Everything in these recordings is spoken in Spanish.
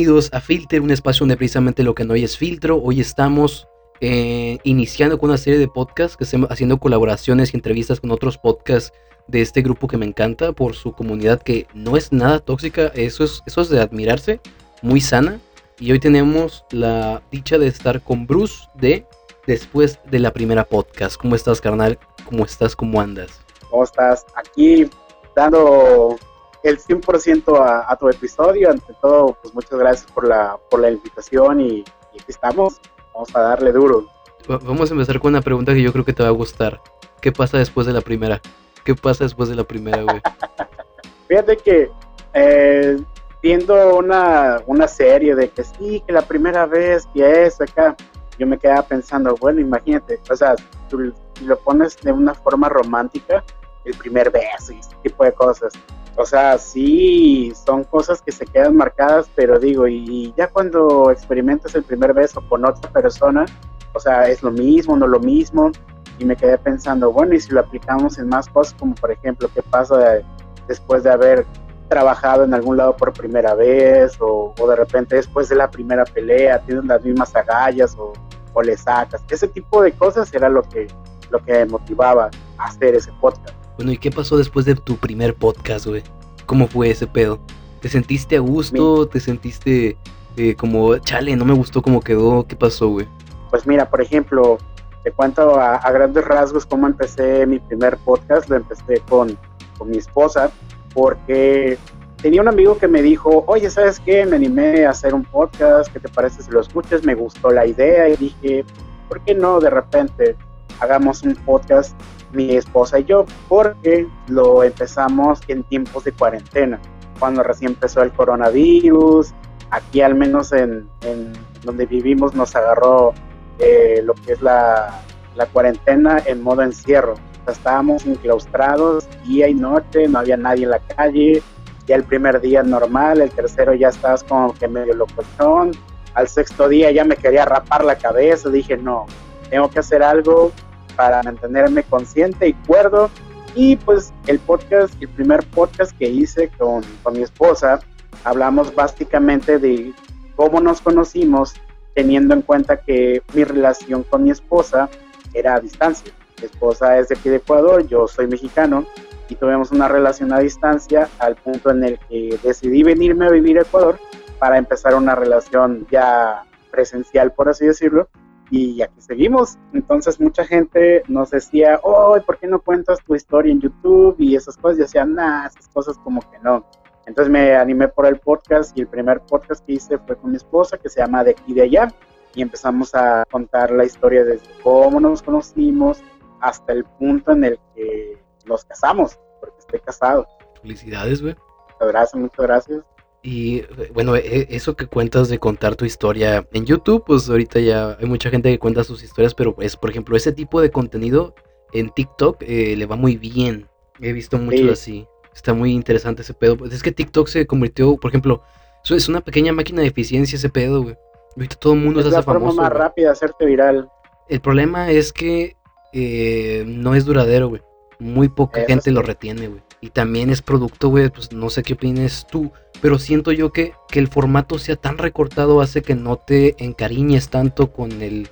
Bienvenidos a Filter, un espacio donde precisamente lo que no hay es filtro. Hoy estamos eh, iniciando con una serie de podcasts que estamos haciendo colaboraciones y entrevistas con otros podcasts de este grupo que me encanta por su comunidad que no es nada tóxica, eso es, eso es de admirarse, muy sana. Y hoy tenemos la dicha de estar con Bruce de Después de la primera podcast. ¿Cómo estás, carnal? ¿Cómo estás? ¿Cómo andas? ¿Cómo estás? Aquí dando el 100% a, a, tu episodio. Ante todo, pues muchas gracias por la, por la invitación y, y aquí estamos. Vamos a darle duro. Vamos a empezar con una pregunta que yo creo que te va a gustar. ¿Qué pasa después de la primera? ¿Qué pasa después de la primera, güey? Fíjate que eh, viendo una, una serie de que sí, que la primera vez que es acá, yo me quedaba pensando, bueno, imagínate, o sea, tú lo pones de una forma romántica, el primer beso y ese tipo de cosas. O sea, sí, son cosas que se quedan marcadas, pero digo, y ya cuando experimentas el primer beso con otra persona, o sea, es lo mismo, no lo mismo, y me quedé pensando, bueno, y si lo aplicamos en más cosas, como por ejemplo, ¿qué pasa después de haber trabajado en algún lado por primera vez, o, de repente después de la primera pelea, tienen las mismas agallas, o, o le sacas? Ese tipo de cosas era lo que, lo que motivaba a hacer ese podcast. Bueno, ¿y qué pasó después de tu primer podcast, güey? ¿Cómo fue ese pedo? ¿Te sentiste a gusto? ¿Te sentiste eh, como, chale, no me gustó cómo quedó? ¿Qué pasó, güey? Pues mira, por ejemplo, te cuento a, a, grandes rasgos cómo empecé mi primer podcast. Lo empecé con, con mi esposa porque tenía un amigo que me dijo, oye, ¿sabes qué? Me animé a hacer un podcast, ¿qué te parece si lo escuchas? Me gustó la idea y dije, ¿por qué no de repente hagamos un podcast mi esposa y yo, porque lo empezamos en tiempos de cuarentena, cuando recién empezó el coronavirus, aquí al menos en, en donde vivimos nos agarró eh, lo que es la, la, cuarentena en modo encierro. O estábamos enclaustrados día y noche, no había nadie en la calle, ya el primer día normal, el tercero ya estabas como que medio locochón, al sexto día ya me quería rapar la cabeza, dije no, tengo que hacer algo para mantenerme consciente y cuerdo. Y pues el podcast, el primer podcast que hice con, con mi esposa, hablamos básicamente de cómo nos conocimos, teniendo en cuenta que mi relación con mi esposa era a distancia. Mi esposa es de aquí de Ecuador, yo soy mexicano y tuvimos una relación a distancia al punto en el que decidí venirme a vivir a Ecuador para empezar una relación ya presencial, por así decirlo, y aquí seguimos. Entonces mucha gente nos decía, oh, ¿por qué no cuentas tu historia en YouTube? Y esas cosas, yo decía, nah, esas cosas como que no. Entonces me animé por el podcast y el primer podcast que hice fue con mi esposa que se llama De aquí de allá y empezamos a contar la historia desde cómo nos conocimos hasta el punto en el que nos casamos, porque estoy casado. Felicidades, güey. Muchas gracias, muchas gracias. Y bueno, e, eso que cuentas de contar tu historia en YouTube, pues ahorita ya hay mucha gente que cuenta sus historias, pero pues, por ejemplo, ese tipo de contenido en TikTok eh, le va muy bien. He visto mucho sí. así. Está muy interesante ese pedo. Pues es que TikTok se convirtió, por ejemplo, eso es una pequeña máquina de eficiencia ese pedo, güey. Ahorita todo el mundo es se la hace famoso. forma más güey. rápida de hacerte viral. El problema es que eh, no es duradero, güey. Muy poca Eso gente sí. lo retiene, güey. Y también es producto, güey, pues no sé qué opinas tú, pero siento yo que, que el formato sea tan recortado hace que no te encariñes tanto con el,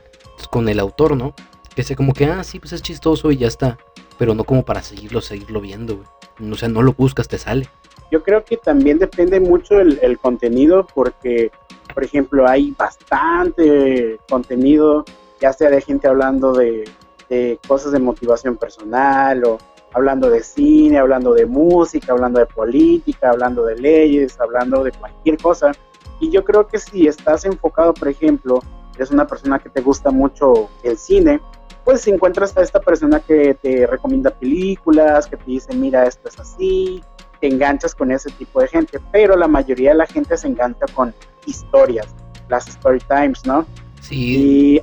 con el autor, ¿no? Que sea como que, ah, sí, pues es chistoso y ya está. Pero no como para seguirlo, seguirlo viendo, güey. O sea, no lo buscas, te sale. Yo creo que también depende mucho el, el contenido porque, por ejemplo, hay bastante contenido, ya sea de gente hablando de, de cosas de motivación personal o hablando de cine, hablando de música, hablando de política, hablando de leyes, hablando de cualquier cosa. Y yo creo que si estás enfocado, por ejemplo, eres una persona que te gusta mucho el cine, pues si encuentras a esta persona que te recomienda películas, que te dice, mira, esto es así, te enganchas con ese tipo de gente, pero la mayoría de la gente se engancha con historias, las story times, ¿no? Sí. Y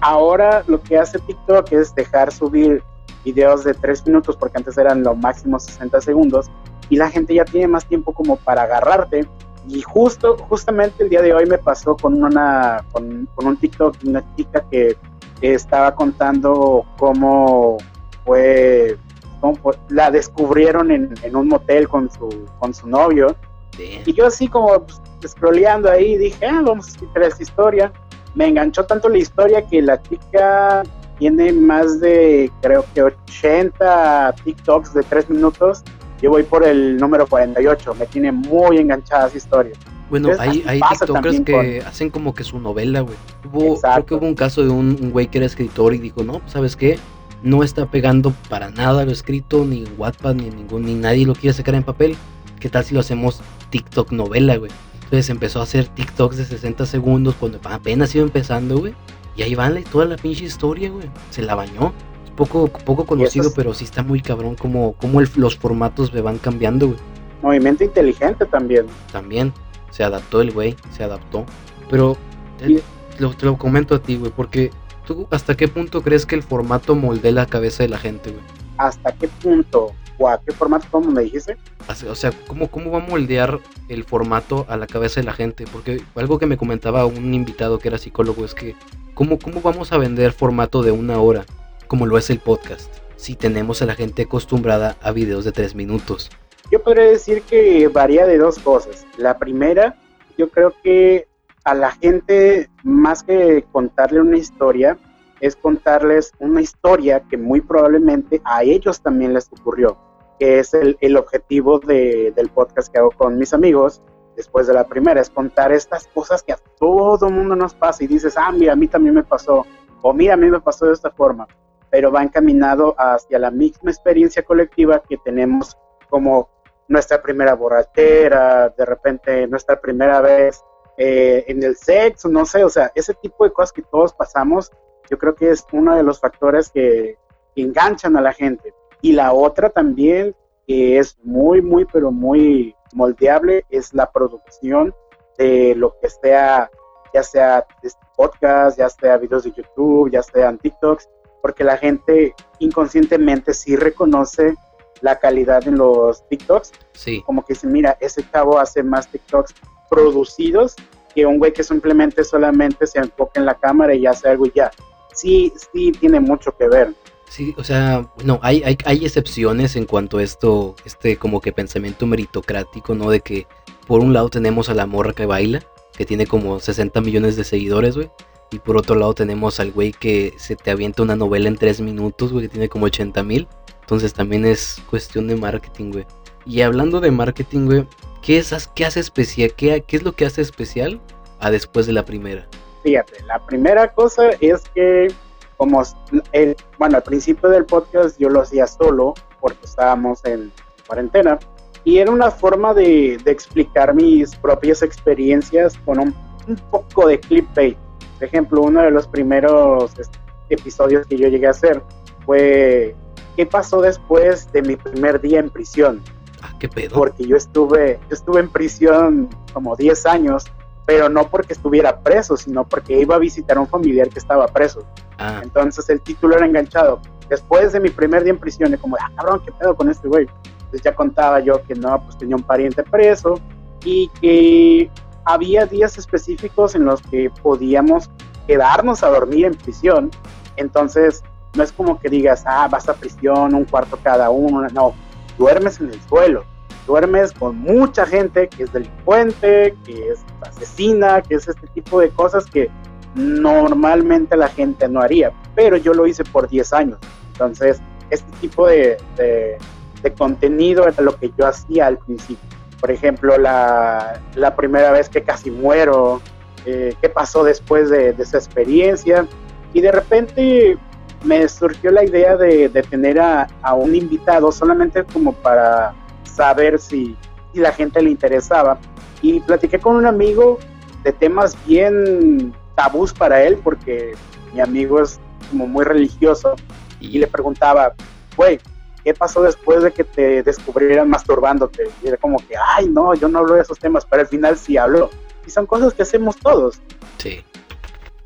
ahora lo que hace TikTok es dejar subir videos de 3 minutos, porque antes eran lo máximo 60 segundos, y la gente ya tiene más tiempo como para agarrarte. Y justo, justamente el día de hoy me pasó con una, con, con un TikTok de una chica que, estaba contando cómo fue, cómo fue- la descubrieron en, en un motel con su, con su novio, Y yo así como pues, scrolleando ahí dije, ah, vamos a escuchar esta historia. Me enganchó tanto la historia que la chica tiene más de, creo que 80 TikToks de 3 minutos. Yo voy por el número 48, me tiene muy enganchada esa historia. Bueno, hay, hay TikTokers que hacen como que su novela, güey. creo que hubo un caso de un güey que era escritor y dijo, no, pues, ¿sabes qué? No está pegando para nada lo escrito, ni en Wattpad, ni ningún, ni nadie lo quiere sacar en papel. ¿Qué tal si lo hacemos TikTok novela, güey? Entonces empezó a hacer TikToks de 60 segundos cuando apenas iba empezando, güey. Y ahí van toda la pinche historia, güey. Se la bañó. Es poco, poco conocido, pero sí está muy cabrón como, como los formatos me van cambiando, güey. Movimiento inteligente también. También. Se adaptó el güey, se adaptó. Pero te, lo, comento a ti, güey, porque tú hasta qué punto crees que el formato moldea la cabeza de la gente, güey. ¿Hasta qué punto? ¿O a qué formato, cómo me dijiste? O sea, ¿cómo, ¿cómo va a moldear el formato a la cabeza de la gente? Porque algo que me comentaba un invitado que era psicólogo es que ¿Cómo, ¿Cómo vamos a vender formato de una hora, como lo es el podcast, si tenemos a la gente acostumbrada a videos de tres minutos? Yo podría decir que varía de dos cosas. La primera, yo creo que a la gente, más que contarle una historia, es contarles una historia que muy probablemente a ellos también les ocurrió, que es el, el objetivo de, del podcast que hago con mis amigos, después de la primera, es contar estas cosas que a todo mundo nos pasa y dices, ah, mira, a mí también me pasó, o mira, a mí me pasó de esta forma, pero va encaminado hacia la misma experiencia colectiva que tenemos como nuestra primera borrachera, de repente nuestra primera vez eh, en el sexo, no sé, o sea, ese tipo de cosas que todos pasamos, yo creo que es uno de los factores que, que enganchan a la gente. Y la otra también, que es muy, muy, pero muy moldeable es la producción de lo que sea, ya sea este podcast, ya sea videos de YouTube, ya sean TikToks, porque la gente inconscientemente sí reconoce la calidad en los TikToks. Sí. Como que dice, mira, ese chavo hace más TikToks producidos que un güey que simplemente solamente se enfoca en la cámara y hace algo y ya. Sí, sí tiene mucho que ver. Sí, o sea, no, hay, hay, hay excepciones en cuanto a esto, este como que pensamiento meritocrático, ¿no? De que por un lado tenemos a la morra que baila, que tiene como 60 millones de seguidores, güey. Y por otro lado tenemos al güey que se te avienta una novela en 3 minutos, güey, que tiene como 80 mil. Entonces también es cuestión de marketing, güey. Y hablando de marketing, güey, ¿qué, es, qué hace especial? Qué, ¿Qué es lo que hace especial a después de la primera? Fíjate, la primera cosa es que como el, bueno, al principio del podcast yo lo hacía solo porque estábamos en cuarentena y era una forma de, de explicar mis propias experiencias con un, un, poco de clickbait. Por ejemplo, uno de los primeros episodios que yo llegué a hacer fue ¿qué pasó después de mi primer día en prisión? Ah, qué pedo. Porque yo estuve, yo estuve en prisión como 10 años pero no porque estuviera preso, sino porque iba a visitar a un familiar que estaba preso. Ah. Entonces el título era enganchado. Después de mi primer día en prisión, y como, ah, cabrón, ¿qué pedo con este güey? Entonces ya contaba yo que no, pues tenía un pariente preso y que había días específicos en los que podíamos quedarnos a dormir en prisión. Entonces no es como que digas, ah, vas a prisión, un cuarto cada uno, no, duermes en el suelo duermes con mucha gente que es delincuente, que es asesina, que es este tipo de cosas que normalmente la gente no haría, pero yo lo hice por 10 años. Entonces, este tipo de, de, contenido era lo que yo hacía al principio. Por ejemplo, la, la primera vez que casi muero, eh, qué pasó después de, esa experiencia. Y de repente me surgió la idea de, de tener a, a, un invitado solamente como para saber si, si la gente le interesaba. Y platiqué con un amigo de temas bien tabús para él, porque mi amigo es como muy religioso, y le preguntaba, güey, ¿qué pasó después de que te descubrieran masturbándote? Y era como que, ay, no, yo no hablo de esos temas, pero al final sí hablo. Y son cosas que hacemos todos. Sí,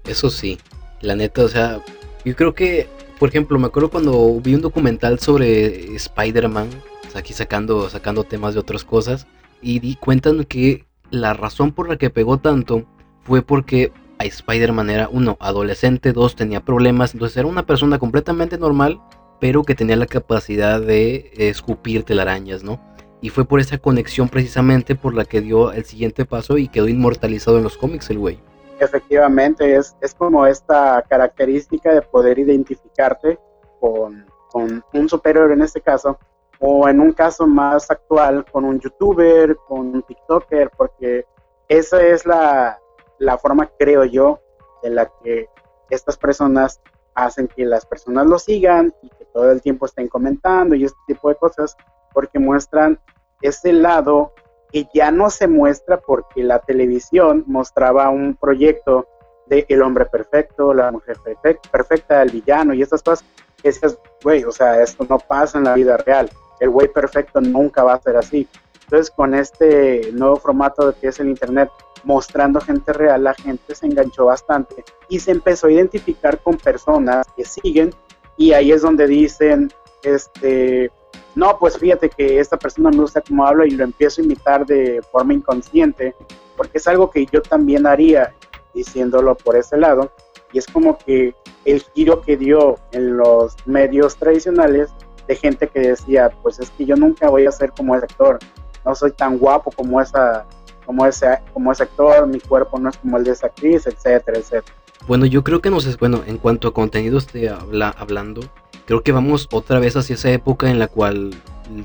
eso sí. La neta, o sea, yo creo que, por ejemplo, me acuerdo cuando vi un documental sobre Spider-Man, aquí sacando, sacando temas de otras cosas, y di, cuentan que la razón por la que pegó tanto fue porque a Spider-Man era, uno, adolescente, dos, tenía problemas, entonces era una persona completamente normal, pero que tenía la capacidad de escupir telarañas, ¿no? Y fue por esa conexión precisamente por la que dio el siguiente paso y quedó inmortalizado en los cómics el güey. Efectivamente, es, es como esta característica de poder identificarte con, con un superhéroe en este caso, o en un caso más actual, con un youtuber, con un TikToker, porque esa es la, la forma, creo yo, de la que estas personas hacen que las personas lo sigan y que todo el tiempo estén comentando y este tipo de cosas, porque muestran ese lado que ya no se muestra porque la televisión mostraba un proyecto de el hombre perfecto, la mujer perfecta, el villano y estas cosas decías, güey, o sea, esto no pasa en la vida real. El güey perfecto nunca va a ser así. Entonces, con este nuevo formato de que es el Internet, mostrando gente real, la gente se enganchó bastante y se empezó a identificar con personas que siguen y ahí es donde dicen, este, no, pues fíjate que esta persona me gusta cómo habla y lo empiezo a imitar de forma inconsciente, porque es algo que yo también haría diciéndolo por ese lado, y es como que el giro que dio en los medios tradicionales de gente que decía, pues es que yo nunca voy a ser como ese actor, no soy tan guapo como esa como ese como ese actor, mi cuerpo no es como el de esa actriz, etcétera, etcétera. Bueno, yo creo que nos es bueno en cuanto a contenido esté habla, hablando, creo que vamos otra vez hacia esa época en la cual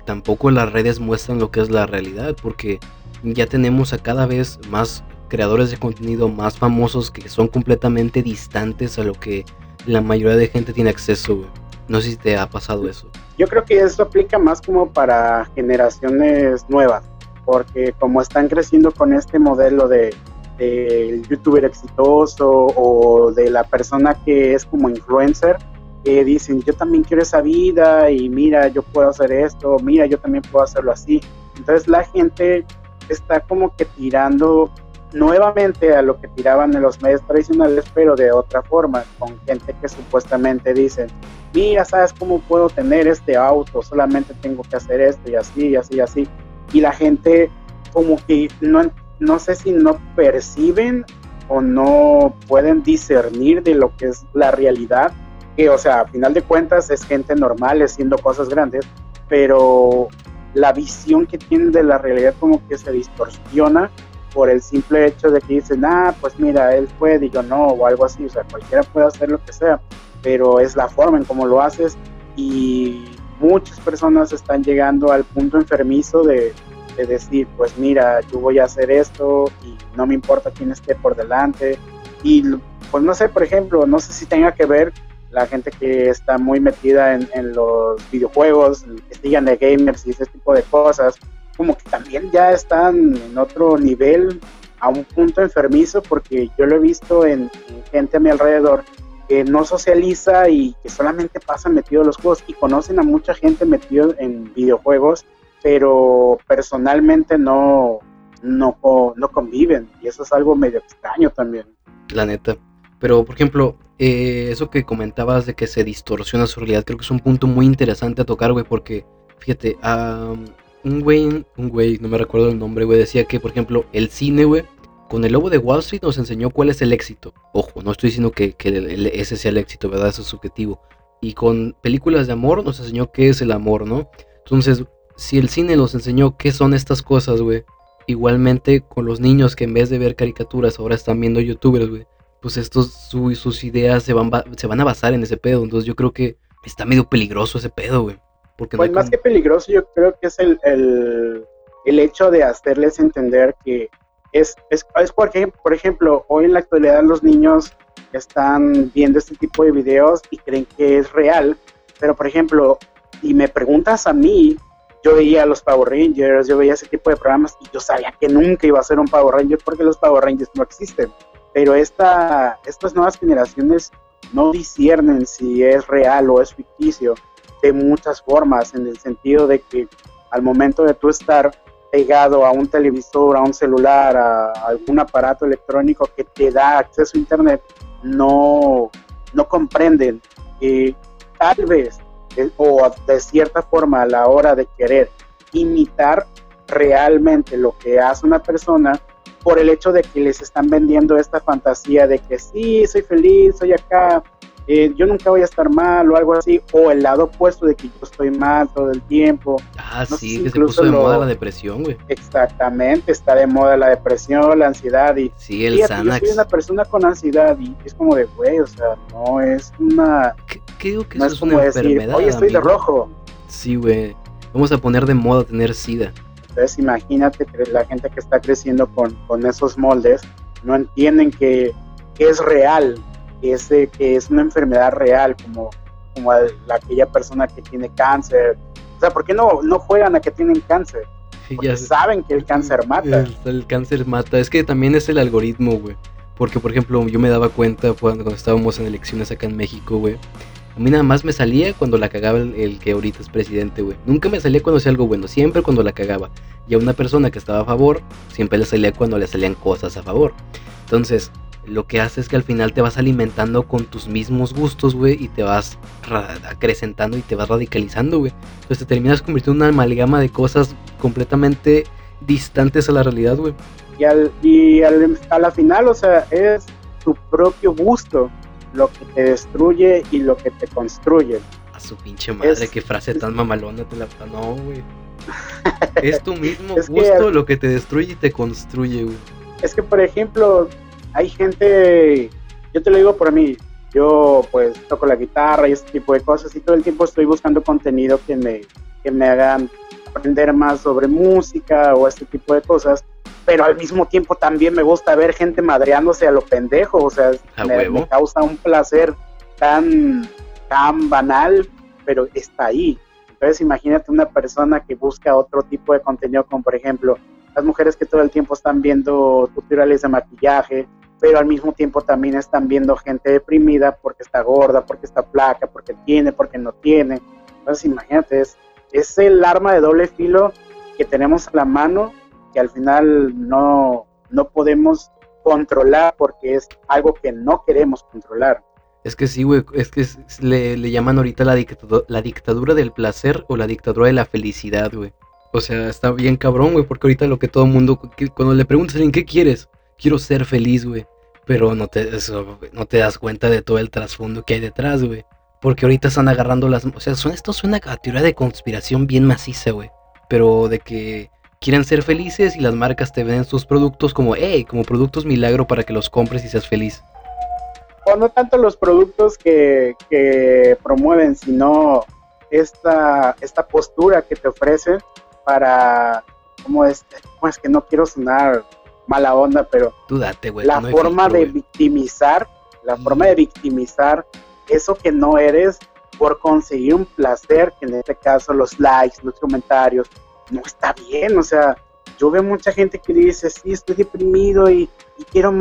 tampoco las redes muestran lo que es la realidad, porque ya tenemos a cada vez más creadores de contenido más famosos que son completamente distantes a lo que la mayoría de gente tiene acceso. No sé si te ha pasado eso. Yo creo que eso aplica más como para generaciones nuevas, porque como están creciendo con este modelo de del youtuber exitoso o de la persona que es como influencer, que dicen, yo también quiero esa vida y mira, yo puedo hacer esto, mira, yo también puedo hacerlo así. Entonces la gente está como que tirando nuevamente a lo que tiraban en los medios tradicionales, pero de otra forma, con gente que supuestamente dicen, mira, ¿sabes cómo puedo tener este auto? Solamente tengo que hacer esto y así, y así, y así. Y la gente como que no, no sé si no perciben o no pueden discernir de lo que es la realidad que, o sea, a final de cuentas es gente normal haciendo cosas grandes, pero la visión que tienen de la realidad como que se distorsiona por el simple hecho de que dicen, ah, pues mira, él puede y yo no, o algo así, o sea, cualquiera puede hacer lo que sea, pero es la forma en cómo lo haces y muchas personas están llegando al punto enfermizo de, de decir, pues mira, yo voy a hacer esto y no me importa quién esté por delante. Y pues no sé, por ejemplo, no sé si tenga que ver la gente que está muy metida en, los videojuegos, que sigan de gamers y ese tipo de cosas, como que también ya están en otro nivel, a un punto enfermizo, porque yo lo he visto en, gente a mi alrededor que no socializa y que solamente pasan metido en los juegos y conocen a mucha gente metido en videojuegos, pero personalmente no, no, no conviven y eso es algo medio extraño también. La neta. Pero, por ejemplo, eh, eso que comentabas de que se distorsiona su realidad, creo que es un punto muy interesante a tocar, güey, porque, fíjate, un güey, un güey, no me recuerdo el nombre, güey, decía que, por ejemplo, el cine, güey, con el lobo de Wall Street nos enseñó cuál es el éxito. Ojo, no estoy diciendo que, ese sea el éxito, ¿verdad? Eso es subjetivo. Y con películas de amor nos enseñó qué es el amor, ¿no? Entonces, si el cine nos enseñó qué son estas cosas, güey, igualmente con los niños que en vez de ver caricaturas ahora están viendo youtubers, güey pues estos sus ideas se van, se van a basar en ese pedo. Entonces yo creo que está medio peligroso ese pedo, güey. Porque pues más que peligroso, yo creo que es el, el, hecho de hacerles entender que es, es, es porque, por ejemplo, hoy en la actualidad los niños están viendo este tipo de videos y creen que es real, pero por ejemplo, si me preguntas a mí, yo veía los Power Rangers, yo veía ese tipo de programas y yo sabía que nunca iba a ser un Power Ranger porque los Power Rangers no existen. Pero esta, estas nuevas generaciones no disciernen si es real o es ficticio de muchas formas, en el sentido de que al momento de tú estar pegado a un televisor, a un celular, a algún aparato electrónico que te da acceso a Internet, no, no comprenden que tal vez, eh, o de cierta forma a la hora de querer imitar realmente lo que hace una persona, por el hecho de que les están vendiendo esta fantasía de que sí, soy feliz, soy acá, eh, yo nunca voy a estar mal o algo así, o el lado opuesto de que yo estoy mal todo el tiempo. Ah, sí, que se puso de moda la depresión, güey. Exactamente, está de moda la depresión, la ansiedad y... Sí, el Xanax. Yo soy una persona con ansiedad y es como de, güey, o sea, no es una... ¿Qué, digo que eso es, una enfermedad, Oye, estoy de rojo. Sí, güey, vamos a poner de moda tener SIDA. Entonces imagínate que la gente que está creciendo con, con esos moldes no entienden que, que es real, que es, que es una enfermedad real, como, como aquella persona que tiene cáncer. O sea, ¿por qué no, no juegan a que tienen cáncer? Porque ya saben que el cáncer mata. El, cáncer mata. Es que también es el algoritmo, güey. Porque, por ejemplo, yo me daba cuenta cuando, estábamos en elecciones acá en México, güey. A mí nada más me salía cuando la cagaba el, el que ahorita es presidente, güey. Nunca me salía cuando hacía algo bueno, siempre cuando la cagaba. Y a una persona que estaba a favor, siempre le salía cuando le salían cosas a favor. Entonces, lo que hace es que al final te vas alimentando con tus mismos gustos, güey, y te vas acrecentando y te vas radicalizando, güey. Entonces te terminas convirtiendo en una amalgama de cosas completamente distantes a la realidad, güey. Y, al, y al, a la final, o sea, es tu propio gusto lo que te destruye y lo que te construye. A su pinche madre, qué frase tan mamalona te la... No, güey. es tu mismo gusto lo que te destruye y te construye, güey. Es que, por ejemplo, hay gente, yo te lo digo por mí, yo pues toco la guitarra y este tipo de cosas y todo el tiempo estoy buscando contenido que me, que me hagan aprender más sobre música o este tipo de cosas, pero al mismo tiempo también me gusta ver gente madreándose a lo pendejo, o sea, me, causa un placer tan, tan banal, pero está ahí. Entonces imagínate una persona que busca otro tipo de contenido, como por ejemplo las mujeres que todo el tiempo están viendo tutoriales de maquillaje, pero al mismo tiempo también están viendo gente deprimida porque está gorda, porque está flaca, porque tiene, porque no tiene. Entonces imagínate, es, es el arma de doble filo que tenemos a la mano que al final no, no podemos controlar porque es algo que no queremos controlar. Es que sí, güey, es que le, le, llaman ahorita la, la dictadura del placer o la dictadura de la felicidad, güey. O sea, está bien cabrón, güey, porque ahorita lo que todo mundo, cuando le preguntas en qué quieres, quiero ser feliz, güey. Pero no te, no te das cuenta de todo el trasfondo que hay detrás, güey. Porque ahorita están agarrando las... O sea, esto suena a teoría de conspiración bien maciza, güey. Pero de que quieren ser felices y las marcas te venden sus productos como, hey, como productos milagro para que los compres y seas feliz. O no tanto los productos que, que promueven, sino esta, esta postura que te ofrecen para, ¿cómo es? ¿Cómo es que no quiero sonar mala onda, pero la forma de victimizar, la forma de victimizar eso que no eres por conseguir un placer, que en este caso los likes, los comentarios, no está bien, o sea, yo veo mucha gente que dice, sí, estoy deprimido y, quiero,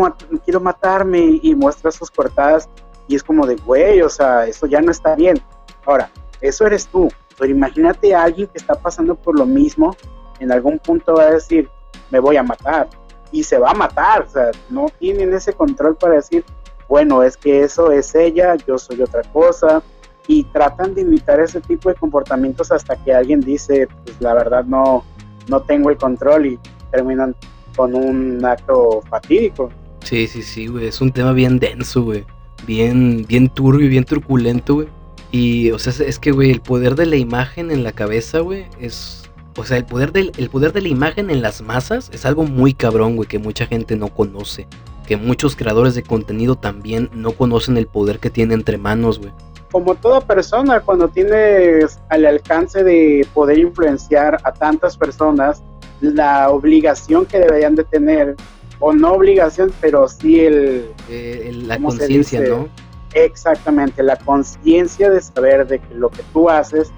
quiero matarme y muestra sus cortadas y es como de, güey, o sea, eso ya no está bien. Ahora, eso eres tú, pero imagínate a alguien que está pasando por lo mismo, en algún punto va a decir, me voy a matar y se va a matar, o sea, no tienen ese control para decir, bueno, es que eso es ella, yo soy otra cosa, y tratan de imitar ese tipo de comportamientos hasta que alguien dice, pues la verdad no, no tengo el control y terminan con un acto fatídico. Sí, sí, sí, güey, es un tema bien denso, güey, bien, bien turbio, bien truculento, güey. Y, o sea, es que, güey, el poder de la imagen en la cabeza, güey, es o sea, el poder, del, el poder de la imagen en las masas es algo muy cabrón, güey, que mucha gente no conoce. Que muchos creadores de contenido también no conocen el poder que tiene entre manos, güey. Como toda persona, cuando tienes al alcance de poder influenciar a tantas personas, la obligación que deberían de tener, o no obligación, pero sí el... Eh, la conciencia, ¿no? Exactamente, la conciencia de saber de que lo que tú haces,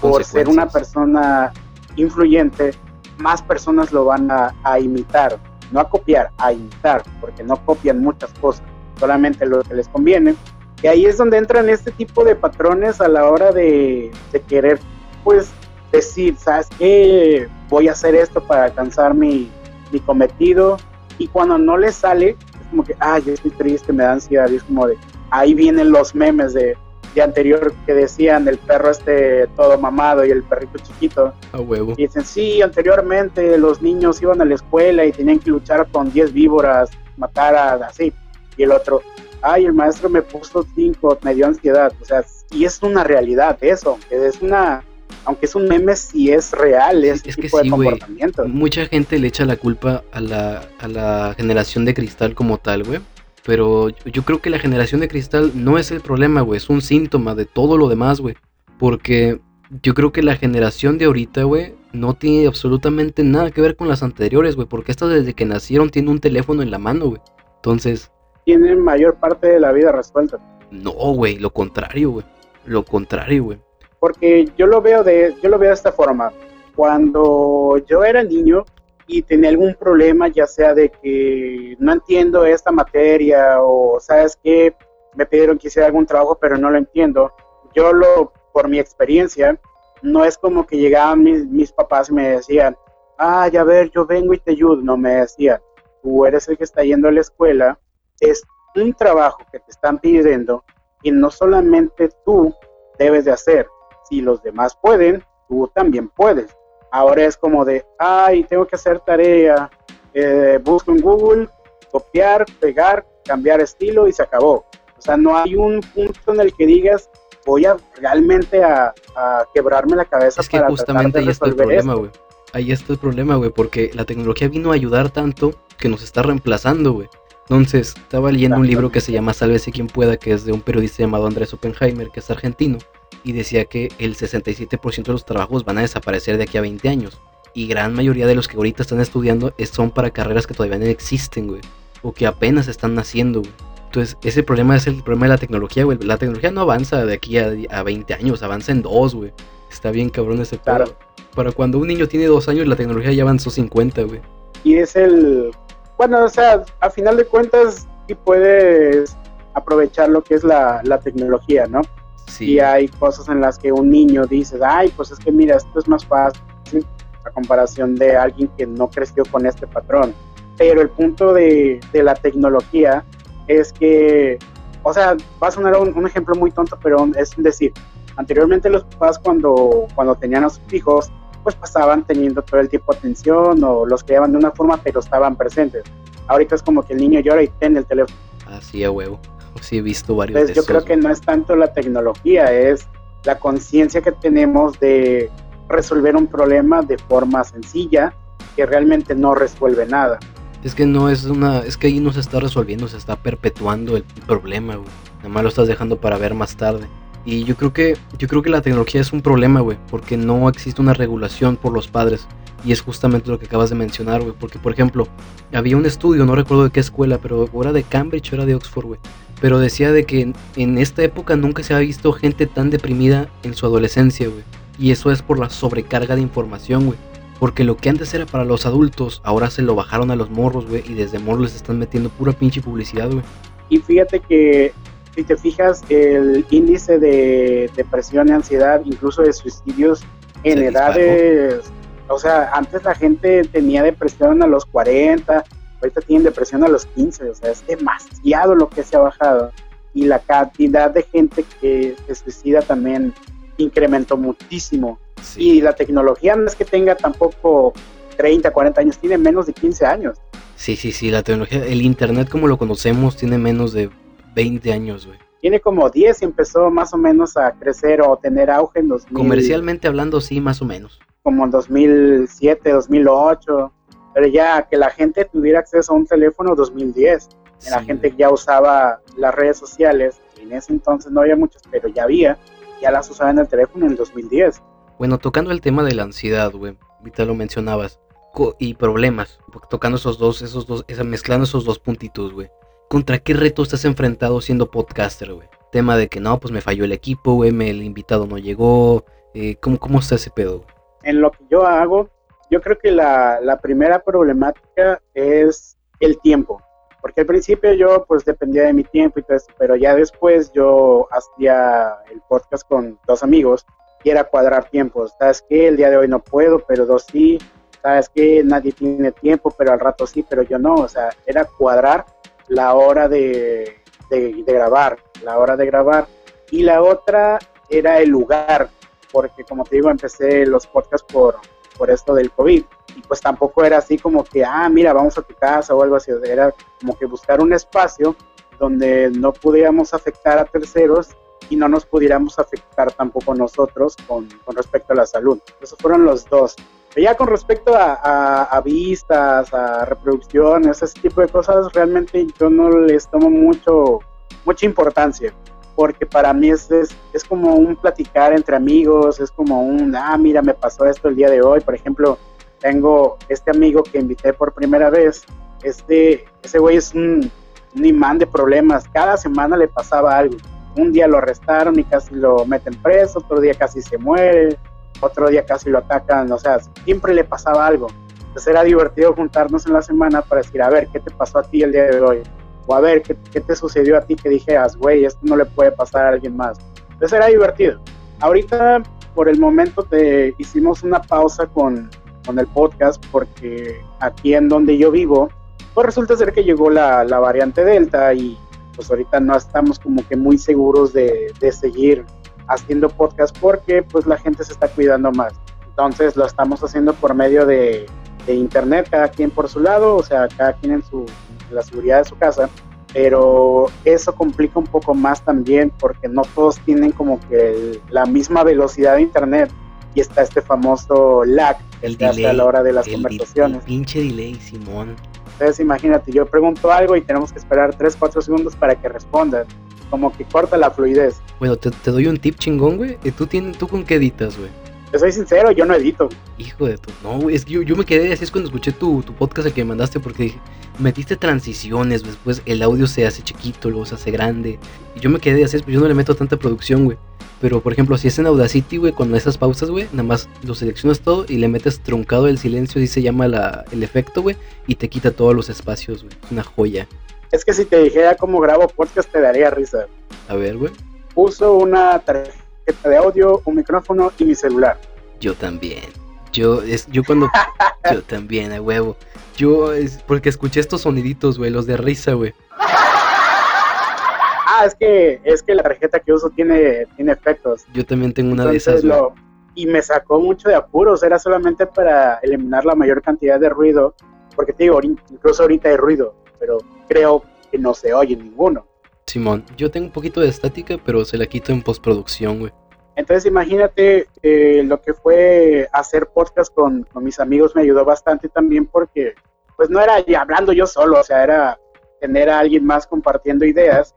por ser una persona influyente, más personas lo van a, imitar, no a copiar, a imitar, porque no copian muchas cosas, solamente lo que les conviene. Y ahí es donde entran este tipo de patrones a la hora de, querer, pues, decir, ¿sabes qué? Voy a hacer esto para alcanzar mi, cometido. Y cuando no les sale, es como que, ay, estoy triste, me da ansiedad. Y es como de, ahí vienen los memes de, anterior que decían el perro este todo mamado y el perrito chiquito. A huevo. Y dicen, sí, anteriormente los niños iban a la escuela y tenían que luchar con 10 víboras, matar a así. Y el otro, ay, el maestro me puso cinco, me dio ansiedad. O sea, y es una realidad eso, es una, aunque es un meme, sí es real es tipo que de comportamiento. Mucha gente le echa la culpa a la, a la generación de cristal como tal, güey. Pero yo creo que la generación de cristal no es el problema, güey. Es un síntoma de todo lo demás, güey. Porque yo creo que la generación de ahorita, güey, no tiene absolutamente nada que ver con las anteriores, güey. Porque estas desde que nacieron tienen un teléfono en la mano, güey. Entonces... Tienen mayor parte de la vida resuelta. No, güey, lo contrario, güey. Lo contrario, güey. Porque yo lo veo de, yo lo veo de esta forma. Cuando yo era niño y tenía algún problema, ya sea de que no entiendo esta materia o sabes que me pidieron que hiciera algún trabajo pero no lo entiendo. Yo lo, por mi experiencia, no es como que llegaban mis, mis papás y me decían, ah, ya ver, yo vengo y te ayudo. No me decían, tú eres el que está yendo a la escuela, es un trabajo que te están pidiendo y no solamente tú debes de hacer. Si los demás pueden, tú también puedes. Ahora es como de, ay, tengo que hacer tarea, eh, busco en Google, copiar, pegar, cambiar estilo y se acabó. O sea, no hay un punto en el que digas, voy a realmente a, quebrarme la cabeza es que justamente ahí está el problema, güey. Ahí está el problema, güey, porque la tecnología vino a ayudar tanto que nos está reemplazando, güey. Entonces, estaba leyendo un libro que se llama Sálvese quien pueda, que es de un periodista llamado Andrés Oppenheimer, que es argentino, y decía que el 67% de los trabajos van a desaparecer de aquí a 20 años. Y gran mayoría de los que ahorita están estudiando son para carreras que todavía no existen, güey. O que apenas están naciendo, güey. Entonces, ese problema es el problema de la tecnología, güey. La tecnología no avanza de aquí a, a 20 años, avanza en dos, güey. Está bien cabrón ese claro. Para cuando un niño tiene dos años, la tecnología ya avanzó 50, güey. Y es el... Bueno, o sea, a final de cuentas, sí puedes aprovechar lo que es la, la tecnología, ¿no? Y hay cosas en las que un niño dice, ay, pues es que mira, esto es más fácil a comparación de alguien que no creció con este patrón. Pero el punto de, de la tecnología es que, o sea, va a sonar un, ejemplo muy tonto, pero es decir, anteriormente los papás cuando, cuando tenían a sus hijos, pues pasaban teniendo todo el tiempo atención o los criaban de una forma, pero estaban presentes. Ahorita es como que el niño llora y tiene el teléfono. Así a huevo sí he visto varios. Pues yo creo que no es tanto la tecnología, es la conciencia que tenemos de resolver un problema de forma sencilla que realmente no resuelve nada. Es que no es una, es que ahí no se está resolviendo, se está perpetuando el problema, güey. Nada más lo estás dejando para ver más tarde. Y yo creo que, yo creo que la tecnología es un problema, güey, porque no existe una regulación por los padres. Y es justamente lo que acabas de mencionar, güey. Porque, por ejemplo, había un estudio, no recuerdo de qué escuela, pero era de Cambridge o era de Oxford, güey pero decía de que en, esta época nunca se había visto gente tan deprimida en su adolescencia, güey. Y eso es por la sobrecarga de información, güey. Porque lo que antes era para los adultos, ahora se lo bajaron a los morros, güey. Y desde morros les están metiendo pura pinche publicidad, güey. Y fíjate que, si te fijas, el índice de depresión y ansiedad, incluso de suicidios en edades... O sea, antes la gente tenía depresión a los 40, ahorita tienen depresión a los 15, o sea, es demasiado lo que se ha bajado. Y la cantidad de gente que se suicida también incrementó muchísimo. Y la tecnología no es que tenga tampoco 30, 40 años, tiene menos de 15 años. Sí, sí, sí, la tecnología, el Internet como lo conocemos tiene menos de 20 años, güey. Tiene como 10 y empezó más o menos a crecer o tener auge en 2000. Comercialmente hablando, sí, más o menos. Como en 2007, 2008 pero ya que la gente tuviera acceso a un teléfono 2010, la gente ya usaba las redes sociales, en ese entonces no había muchas, pero ya había, ya las usaba en el teléfono en el 2010. Bueno, tocando el tema de la ansiedad, güey, ahorita lo mencionabas, y problemas, tocando esos dos, esos dos, mezclando esos dos puntitos, güey. ¿Contra qué reto estás enfrentado siendo podcaster, güey? Tema de que no, pues me falló el equipo, güey, el invitado no llegó, eh, ¿cómo, ¿cómo está ese pedo? En lo que yo hago, yo creo que la, la, primera problemática es el tiempo, porque al principio yo pues dependía de mi tiempo y todo eso, pero ya después yo hacía el podcast con dos amigos y era cuadrar tiempos. ¿Sabes qué? El día de hoy no puedo, pero dos sí. ¿Sabes qué? Nadie tiene tiempo, pero al rato sí, pero yo no. O sea, era cuadrar la hora de, de, de grabar, la hora de grabar. Y la otra era el lugar, porque como te digo, empecé los podcasts por, por esto del COVID. Y pues tampoco era así como que, ah, mira, vamos a tu casa o algo así. Era como que buscar un espacio donde no pudiéramos afectar a terceros y no nos pudiéramos afectar tampoco nosotros con, con respecto a la salud. Esos fueron los dos. Pero ya con respecto a, a, vistas, a reproducción, ese tipo de cosas, realmente yo no les tomo mucho, mucha importancia, porque para mí es, es, es, como un platicar entre amigos, es como un, ah, mira, me pasó esto el día de hoy, por ejemplo, tengo este amigo que invité por primera vez, este, ese güey es un, un imán de problemas, cada semana le pasaba algo, un día lo arrestaron y casi lo meten preso, otro día casi se muere, otro día casi lo atacan, o sea, siempre le pasaba algo. Entonces era divertido juntarnos en la semana para decir, a ver, ¿qué te pasó a ti el día de hoy? O a ver, ¿qué, te sucedió a ti que dijeras, güey, esto no le puede pasar a alguien más? Entonces era divertido. Ahorita, por el momento, te hicimos una pausa con, con el podcast porque aquí en donde yo vivo, pues resulta ser que llegó la, la variante Delta y pues ahorita no estamos como que muy seguros de, de seguir haciendo podcast porque pues la gente se está cuidando más. Entonces lo estamos haciendo por medio de, de internet, cada quien por su lado, o sea, cada quien en su la seguridad de su casa, pero eso complica un poco más también porque no todos tienen como que la misma velocidad de internet y está este famoso lag el delay, a la hora de las conversaciones. El pinche delay, Simón. Entonces imagínate, yo pregunto algo y tenemos que esperar 3, 4 segundos para que respondan. Como que corta la fluidez. Bueno, te, te doy un tip chingón, güey. ¿Tú, tienes, ¿Tú con qué editas, güey? Te soy sincero, yo no edito. Hijo de tu. No, güey, es que yo, yo, me quedé así es cuando escuché tu, tu podcast el que me mandaste porque dije, metiste transiciones, después el audio se hace chiquito, luego se hace grande. Y yo me quedé así, pues yo no le meto tanta producción, güey. Pero por ejemplo, si es en Audacity, güey, con esas pausas, güey, nada más lo seleccionas todo y le metes truncado el silencio, y se llama la, el efecto, güey, y te quita todos los espacios, güey. Es una joya. Es que si te dijera cómo grabo podcast, te daría risa. A ver, güey. Uso una tarjeta de audio, un micrófono y mi celular. Yo también. Yo, es, yo cuando. yo también, a huevo. Yo, es porque escuché estos soniditos, güey, los de risa, güey. Ah, es que, es que la tarjeta que uso tiene, tiene efectos. Yo también tengo una de esas, lo, Y me sacó mucho de apuros, era solamente para eliminar la mayor cantidad de ruido, porque te digo, incluso ahorita hay ruido, pero creo que no se oye ninguno. Simón, yo tengo un poquito de estática, pero se la quito en postproducción, güey. Entonces imagínate eh, lo que fue hacer podcast con, con, mis amigos me ayudó bastante también porque pues no era hablando yo solo, o sea, era tener a alguien más compartiendo ideas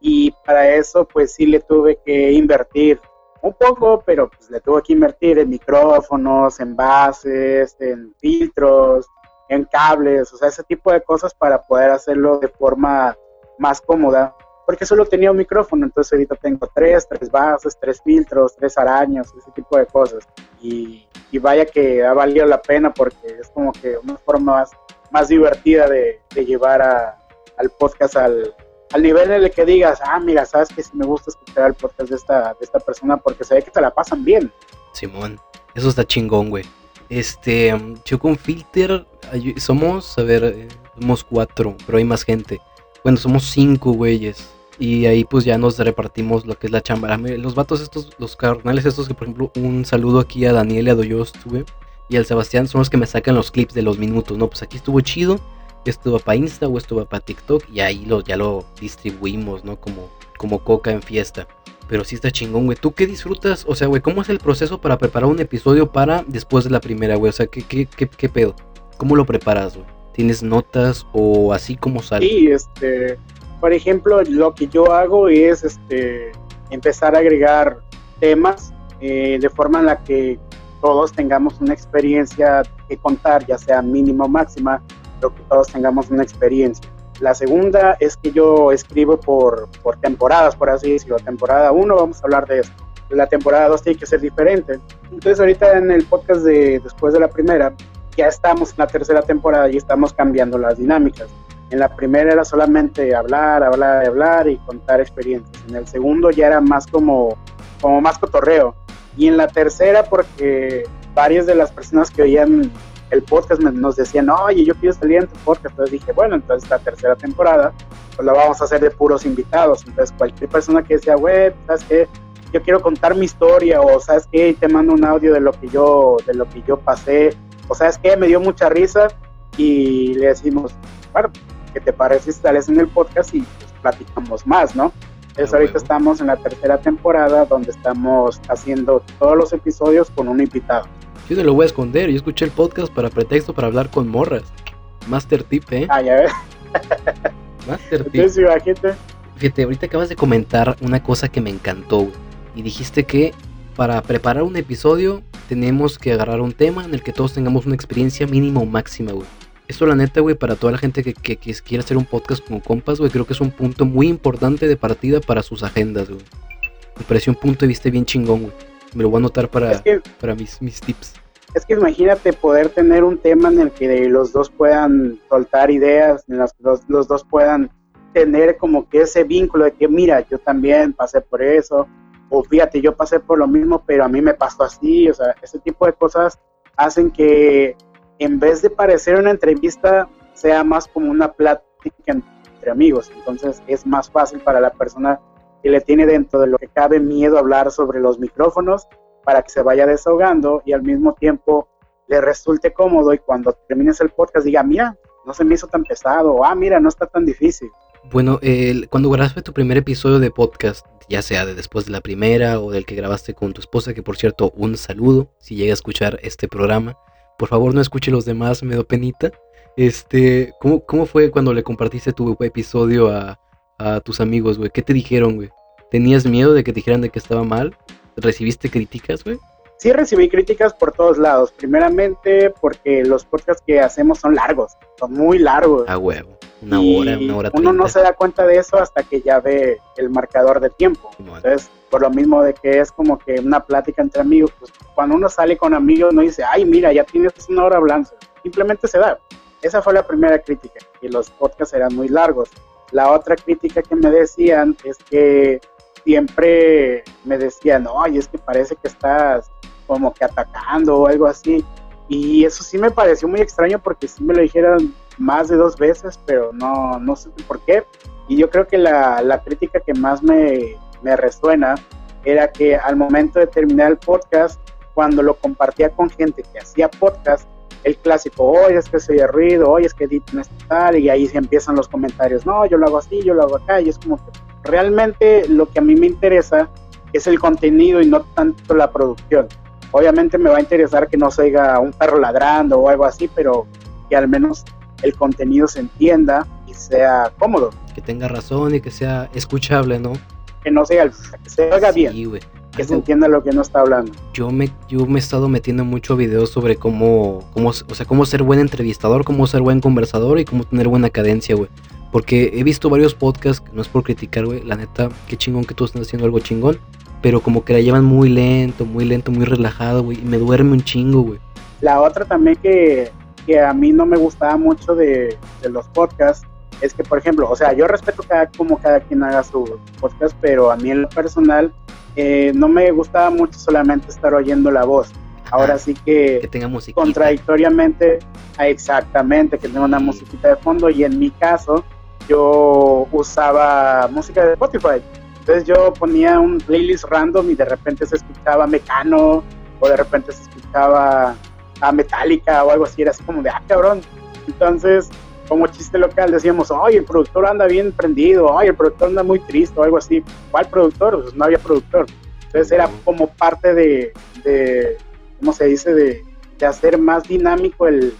y para eso pues sí le tuve que invertir un poco, pero pues le tuve que invertir en micrófonos, en bases, en filtros, en cables, o sea, ese tipo de cosas para poder hacerlo de forma más cómoda porque solo tenía un micrófono, entonces ahorita tengo tres, tres bases, tres filtros, tres arañas, ese tipo de cosas. Y, vaya que ha valido la pena porque es como que una forma más, más divertida de, de llevar al podcast al, al, nivel en el que digas, ah, mira, sabes que si me gusta escuchar el podcast de esta, de esta persona porque se que te la pasan bien. Simón, eso está chingón, güey. Este, yo con Filter somos, a ver, eh, somos cuatro, pero hay más gente. Bueno, somos cinco güeyes. Y ahí pues ya nos repartimos lo que es la chamba. Los vatos estos, los carnales estos que por ejemplo, un saludo aquí a Daniel y a Doyost, güey. Y al Sebastián son los que me sacan los clips de los minutos, ¿no? Pues aquí estuvo chido. Esto va para Insta o esto va para TikTok. Y ahí ya lo distribuimos, ¿no? Como, como coca en fiesta. Pero sí está chingón, güey. ¿Tú qué disfrutas? O sea, güey, ¿cómo es el proceso para preparar un episodio para después de la primera, güey? O sea, ¿qué, qué, qué, qué pedo? ¿Cómo lo preparas, güey? ¿Tienes notas o así como sale? Sí, este por ejemplo, lo que yo hago es este, empezar a agregar temas eh, de forma en la que todos tengamos una experiencia que contar, ya sea mínima o máxima, pero que todos tengamos una experiencia. La segunda es que yo escribo por, por temporadas, por así decirlo. Temporada 1 vamos a hablar de esto. La temporada 2 tiene que ser diferente. Entonces ahorita en el podcast de después de la primera, ya estamos en la tercera temporada y estamos cambiando las dinámicas. En la primera era solamente hablar, hablar, hablar y contar experiencias. En el segundo ya era más como, como más cotorreo. Y en la tercera, porque varias de las personas que oían el podcast nos decían, oye, yo quiero salir en tu podcast. Entonces dije, bueno, entonces la tercera temporada, pues la vamos a hacer de puros invitados. Entonces cualquier persona que decía, güey, ¿sabes qué? Yo quiero contar mi historia o ¿sabes qué? Te mando un audio de lo que yo, de lo que yo pasé o ¿sabes qué? Me dio mucha risa y le decimos, bueno, ¿qué te parece si sales en el podcast y pues, platicamos más, ¿no? Entonces Ah, ahorita estamos en la tercera temporada donde estamos haciendo todos los episodios con un invitado. Yo no lo voy a esconder, yo escuché el podcast para pretexto para hablar con morras. Master tip, ¿eh? Ah, ya ves. Master tip. Entonces imagínate, Fíjate, ahorita acabas de comentar una cosa que me encantó. Y dijiste que para preparar un episodio tenemos que agarrar un tema en el que todos tengamos una experiencia mínima o máxima, güey. Esto la neta, güey, para toda la gente que, que, que quiere hacer un podcast como compas, güey, creo que es un punto muy importante de partida para sus agendas, güey. Me pareció un punto de vista bien chingón, güey. Me lo voy a anotar para, es que para mis, mis tips. Es que imagínate poder tener un tema en el que los dos puedan soltar ideas, en las que los, los dos puedan tener como que ese vínculo de que, mira, yo también pasé por eso, o fíjate, yo pasé por lo mismo, pero a mí me pasó así, o sea, ese tipo de cosas hacen que en vez de parecer una entrevista, sea más como una plática entre amigos, entonces es más fácil para la persona que le tiene dentro de lo que cabe miedo hablar sobre los micrófonos para que se vaya desahogando y al mismo tiempo le resulte cómodo y cuando termines el podcast diga, mira, no se me hizo tan pesado, o ah, mira, no está tan difícil. Bueno, el- cuando grabaste tu primer episodio de podcast, ya sea de después de la primera o del que grabaste con tu esposa, que por cierto, un saludo si llega a escuchar este programa. Por favor, no escuche los demás, me da penita. Este, ¿cómo, cómo fue cuando le compartiste tu episodio a, a tus amigos, güey? ¿Qué te dijeron, güey? ¿Tenías miedo de que te dijeran de que estaba mal? ¿Recibiste críticas, güey? Sí recibí críticas por todos lados, primeramente porque los podcasts que hacemos son largos, son muy largos. A huevo. Una Y hora, una hora Uno no se da cuenta de eso hasta que ya ve el marcador de tiempo. Simón. Entonces, por lo mismo de que es como que una plática entre amigos, pues cuando uno sale con amigos no dice, ay, mira, ya tienes una hora hablando. Simplemente se da. Esa fue la primera crítica, que los podcasts eran muy largos. La otra crítica que me decían es que siempre me decían, oye, es que parece que estás como que atacando o algo así. Y eso sí me pareció muy extraño porque sí me lo dijeron más de dos veces, pero no, no sé por qué. Y yo creo que la, la crítica que más me, me resuena era que al momento de terminar el podcast, cuando lo compartía con gente que hacía podcast, el clásico, oye, es que se oye ruido, oye, es que Edith no tal, y ahí se empiezan los comentarios, no, yo lo hago así, yo lo hago acá, y es como que realmente lo que a mí me interesa es el contenido y no tanto la producción. Obviamente me va a interesar que no se oiga un perro ladrando o algo así, pero que al menos el contenido se entienda y sea cómodo, Que tenga razón y que sea escuchable, ¿no? Que no que se oiga bien, que se entienda lo que uno está hablando. yo me, yo me he estado metiendo mucho videos sobre cómo, cómo, o sea, cómo ser buen entrevistador, cómo ser buen conversador y cómo tener buena cadencia, güey. Porque he visto varios podcasts, que no es por criticar, güey, la neta, qué chingón que tú estás haciendo algo chingón, pero como que la llevan muy lento, muy lento, muy relajado, güey, y me duerme un chingo, güey. La otra también que, que a mí no me gustaba mucho de, de los podcasts es que, por ejemplo, o sea, yo respeto cada, como cada quien haga su podcast, pero a mí en lo personal eh, no me gustaba mucho solamente estar oyendo la voz. Ahora sí que Que tenga música. contradictoriamente, ah, exactamente, que tenga una musiquita de fondo y en mi caso yo usaba música de Spotify. Entonces yo ponía un playlist random y de repente se escuchaba Mecano o de repente se escuchaba a Metallica o algo así, era así como de, ah, cabrón. Entonces, como chiste local decíamos, oye, el productor anda bien prendido, oye, el productor anda muy triste o algo así. ¿Cuál productor? Pues no había productor. Entonces era como parte de, de ¿cómo se dice? De, de hacer más dinámico el,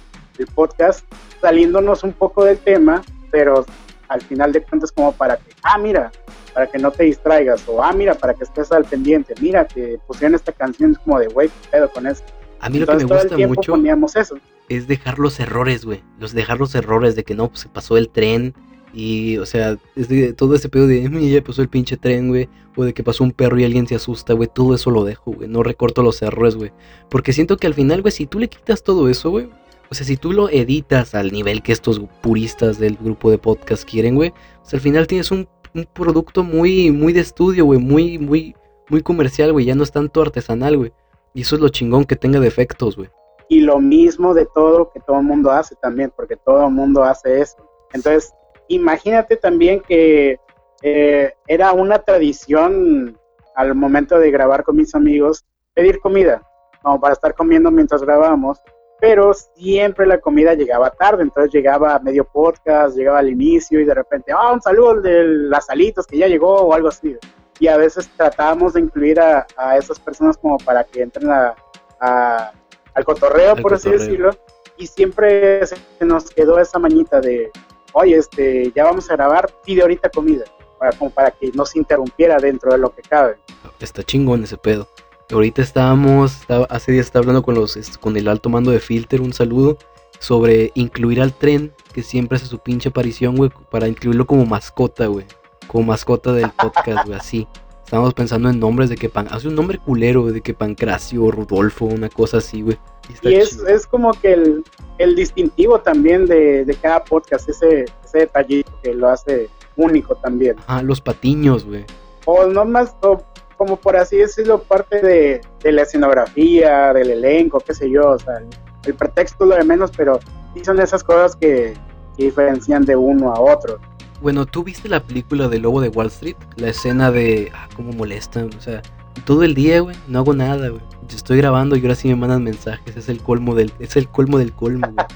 podcast, saliéndonos un poco del tema, pero al final de cuentas como para que, ah, mira, para que no te distraigas, o ah, mira, para que estés al pendiente, mira, que pusieron esta canción, es como de, güey, ¿qué pedo con eso? A mí lo que me gusta mucho poníamos eso. es dejar los errores, güey. Los dejar los errores de que no, pues se pasó el tren. Y, o sea, es de- todo ese pedo de, "Mm, ya pasó el pinche tren, güey. O de que pasó un perro y alguien se asusta, güey. Todo eso lo dejo, güey. No recorto los errores, güey. Porque siento que al final, güey, si tú le quitas todo eso, güey. O sea, si tú lo editas al nivel que estos puristas del grupo de podcast quieren, güey. Pues al final tienes un, un producto muy, muy de estudio, güey. Muy, muy, muy comercial, güey. Ya no es tanto artesanal, güey. Y eso es lo chingón que tenga defectos, güey. Y lo mismo de todo que todo el mundo hace también, porque todo el mundo hace eso. Entonces, imagínate también que eh, era una tradición al momento de grabar con mis amigos pedir comida, como para estar comiendo mientras grabábamos. pero siempre la comida llegaba tarde, entonces llegaba a medio podcast, llegaba al inicio y de repente, ah, un saludo de las salitas que ya llegó o algo así. Y a veces tratábamos de incluir a, esas personas como para que entren a, al cotorreo, por así decirlo, y siempre se nos quedó esa mañita de, oye, este, ya vamos a grabar, pide ahorita comida, para, como para que no se interrumpiera dentro de lo que cabe. Está chingón ese pedo. Ahorita estábamos, hace días estaba hablando con, los, con el alto mando de Filter, un saludo, sobre incluir al tren, que siempre hace su pinche aparición, güey, para incluirlo como mascota, güey. Como mascota del podcast, güey, así. Estábamos pensando en nombres de que pan, hace un nombre culero, de que Pancracio, Rudolfo, una cosa así, güey. Y, es, es, como que el, el distintivo también de, de, cada podcast, ese, ese detallito que lo hace único también. Ah, los patiños, güey. O no más, como por así decirlo, parte de, la escenografía, del elenco, qué sé yo, o sea, el, pretexto lo de menos, pero sí son esas cosas que, diferencian de uno a otro. Bueno, ¿tú viste la película de Lobo de Wall Street? La escena de, ah, cómo molestan, o sea, todo el día, güey, no hago nada, güey. Yo estoy grabando y ahora sí me mandan mensajes, es el colmo del, es el colmo del colmo, güey.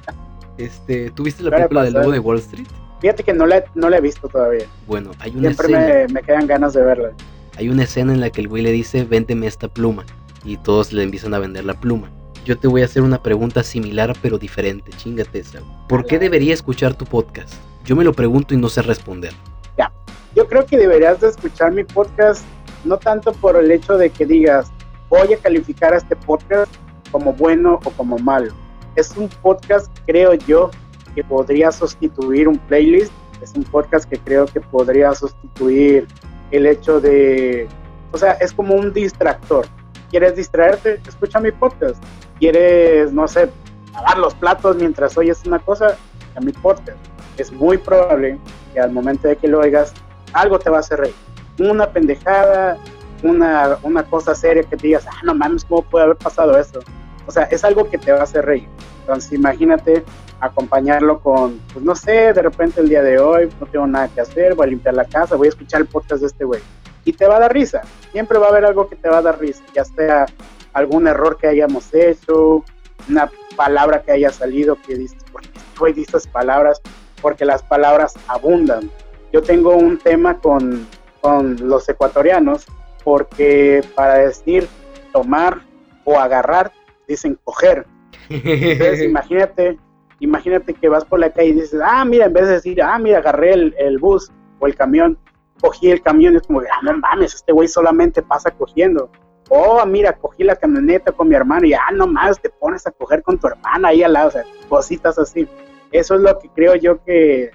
este, ¿tú viste la película de Lobo de Wall Street? Fíjate que no la, no la he visto todavía. Bueno, hay una Siempre me, me quedan ganas de verla hay una escena en la que el güey le dice, véndeme esta pluma. Y todos le empiezan a vender la pluma. Yo te voy a hacer una pregunta similar pero diferente, chingate esa. ¿Por qué debería escuchar tu podcast? Yo me lo pregunto y no sé responder. Ya, yo creo que deberías de escuchar mi podcast no tanto por el hecho de que digas, voy a calificar a este podcast como bueno o como malo. Es un podcast, creo yo, que podría sustituir un playlist. Es un podcast que creo que podría sustituir el hecho de, o sea, es como un distractor. ¿Quieres distraerte? Escucha mi podcast. ¿Quieres, no sé, lavar los platos mientras oyes una cosa? A mi podcast. Es muy probable que al momento de que lo oigas, algo te va a hacer reír. Una pendejada, una, una cosa seria que te digas, ah, no mames, ¿cómo puede haber pasado eso? O sea, es algo que te va a hacer reír. Entonces, imagínate acompañarlo con, pues no sé, de repente el día de hoy no tengo nada que hacer, voy a limpiar la casa, voy a escuchar el podcast de este güey. Y te va a dar risa, siempre va a haber algo que te va a dar risa, ya sea algún error que hayamos hecho, una palabra que haya salido que dices, ¿por qué güey dices palabras? Porque las palabras abundan. Yo tengo un tema con, con los ecuatorianos, porque para decir tomar o agarrar, dicen coger. Entonces imagínate Imagínate que vas por la calle y dices, ah, mira, en vez de decir, ah, mira, agarré el, bus o el camión, cogí el camión, es como, ah, no mames, este güey solamente pasa cogiendo. Oh, mira, cogí la camioneta con mi hermano y, ah, no más, te pones a coger con tu hermana ahí al lado, o sea, cositas así. Eso es lo que creo yo que,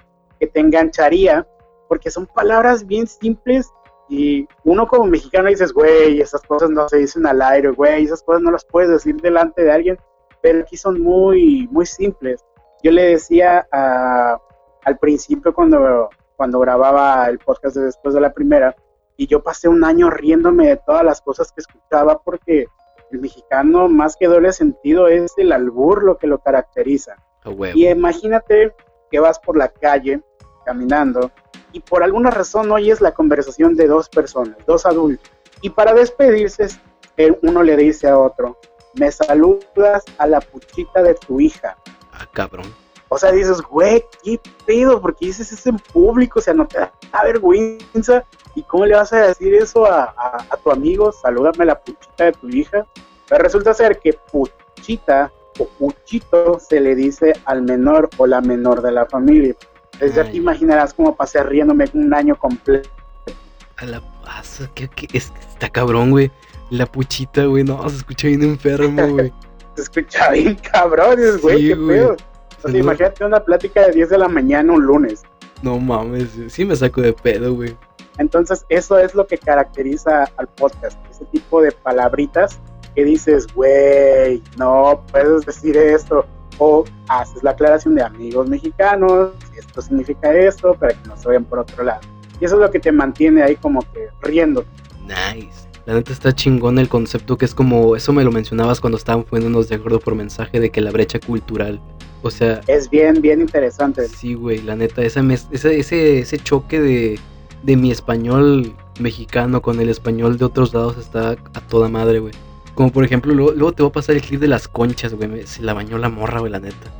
te engancharía, porque son palabras bien simples y uno como mexicano dices, güey, esas cosas no se dicen al aire, güey, esas cosas no las puedes decir delante de alguien, pero aquí son muy, muy simples. Yo le decía al principio cuando, cuando grababa el podcast de después de la primera, y yo pasé un año riéndome de todas las cosas que escuchaba porque el mexicano más que doble sentido es el albur lo que lo caracteriza. Y imagínate que vas por la calle caminando y por alguna razón oyes la conversación de dos personas, dos adultos. Y para despedirse, uno le dice a otro, me saludas a la puchita de tu hija. Ah, cabrón. O sea, dices, güey, ¿qué pedo? Porque dices eso en público, o sea, no te da vergüenza. ¿Y cómo le vas a decir eso a, tu amigo? Salúdame la puchita de tu hija. Pero resulta ser que puchita o puchito se le dice al menor o la menor de la familia. Entonces ya te imaginarás cómo pasé riéndome un año completo. A la pasa, ¿qué, está cabrón, güey. La puchita, güey, no, se escucha bien enfermo, güey. se escucha bien cabrón, güey, qué pedo. O sea, imagínate una plática de 10 de la mañana un lunes. No mames, sí me saco de pedo, güey. Entonces, eso es lo que caracteriza al podcast, ese tipo de palabritas que dices, güey, no puedes decir esto, o haces la aclaración de amigos mexicanos, esto significa esto, para que no se vayan por otro lado. Y eso es lo que te mantiene ahí como que riendo. Nice. La neta está chingón el concepto que es como, eso me lo mencionabas cuando estábamos poniéndonos de acuerdo por mensaje de que la brecha cultural, o sea... Es bien, bien interesante. Sí, güey, la neta, ese, ese, ese choque de, de mi español mexicano con el español de otros lados está a toda madre, güey. Como por ejemplo, luego, luego te voy a pasar el clip de las conchas, güey. Se la bañó la morra, güey, la neta.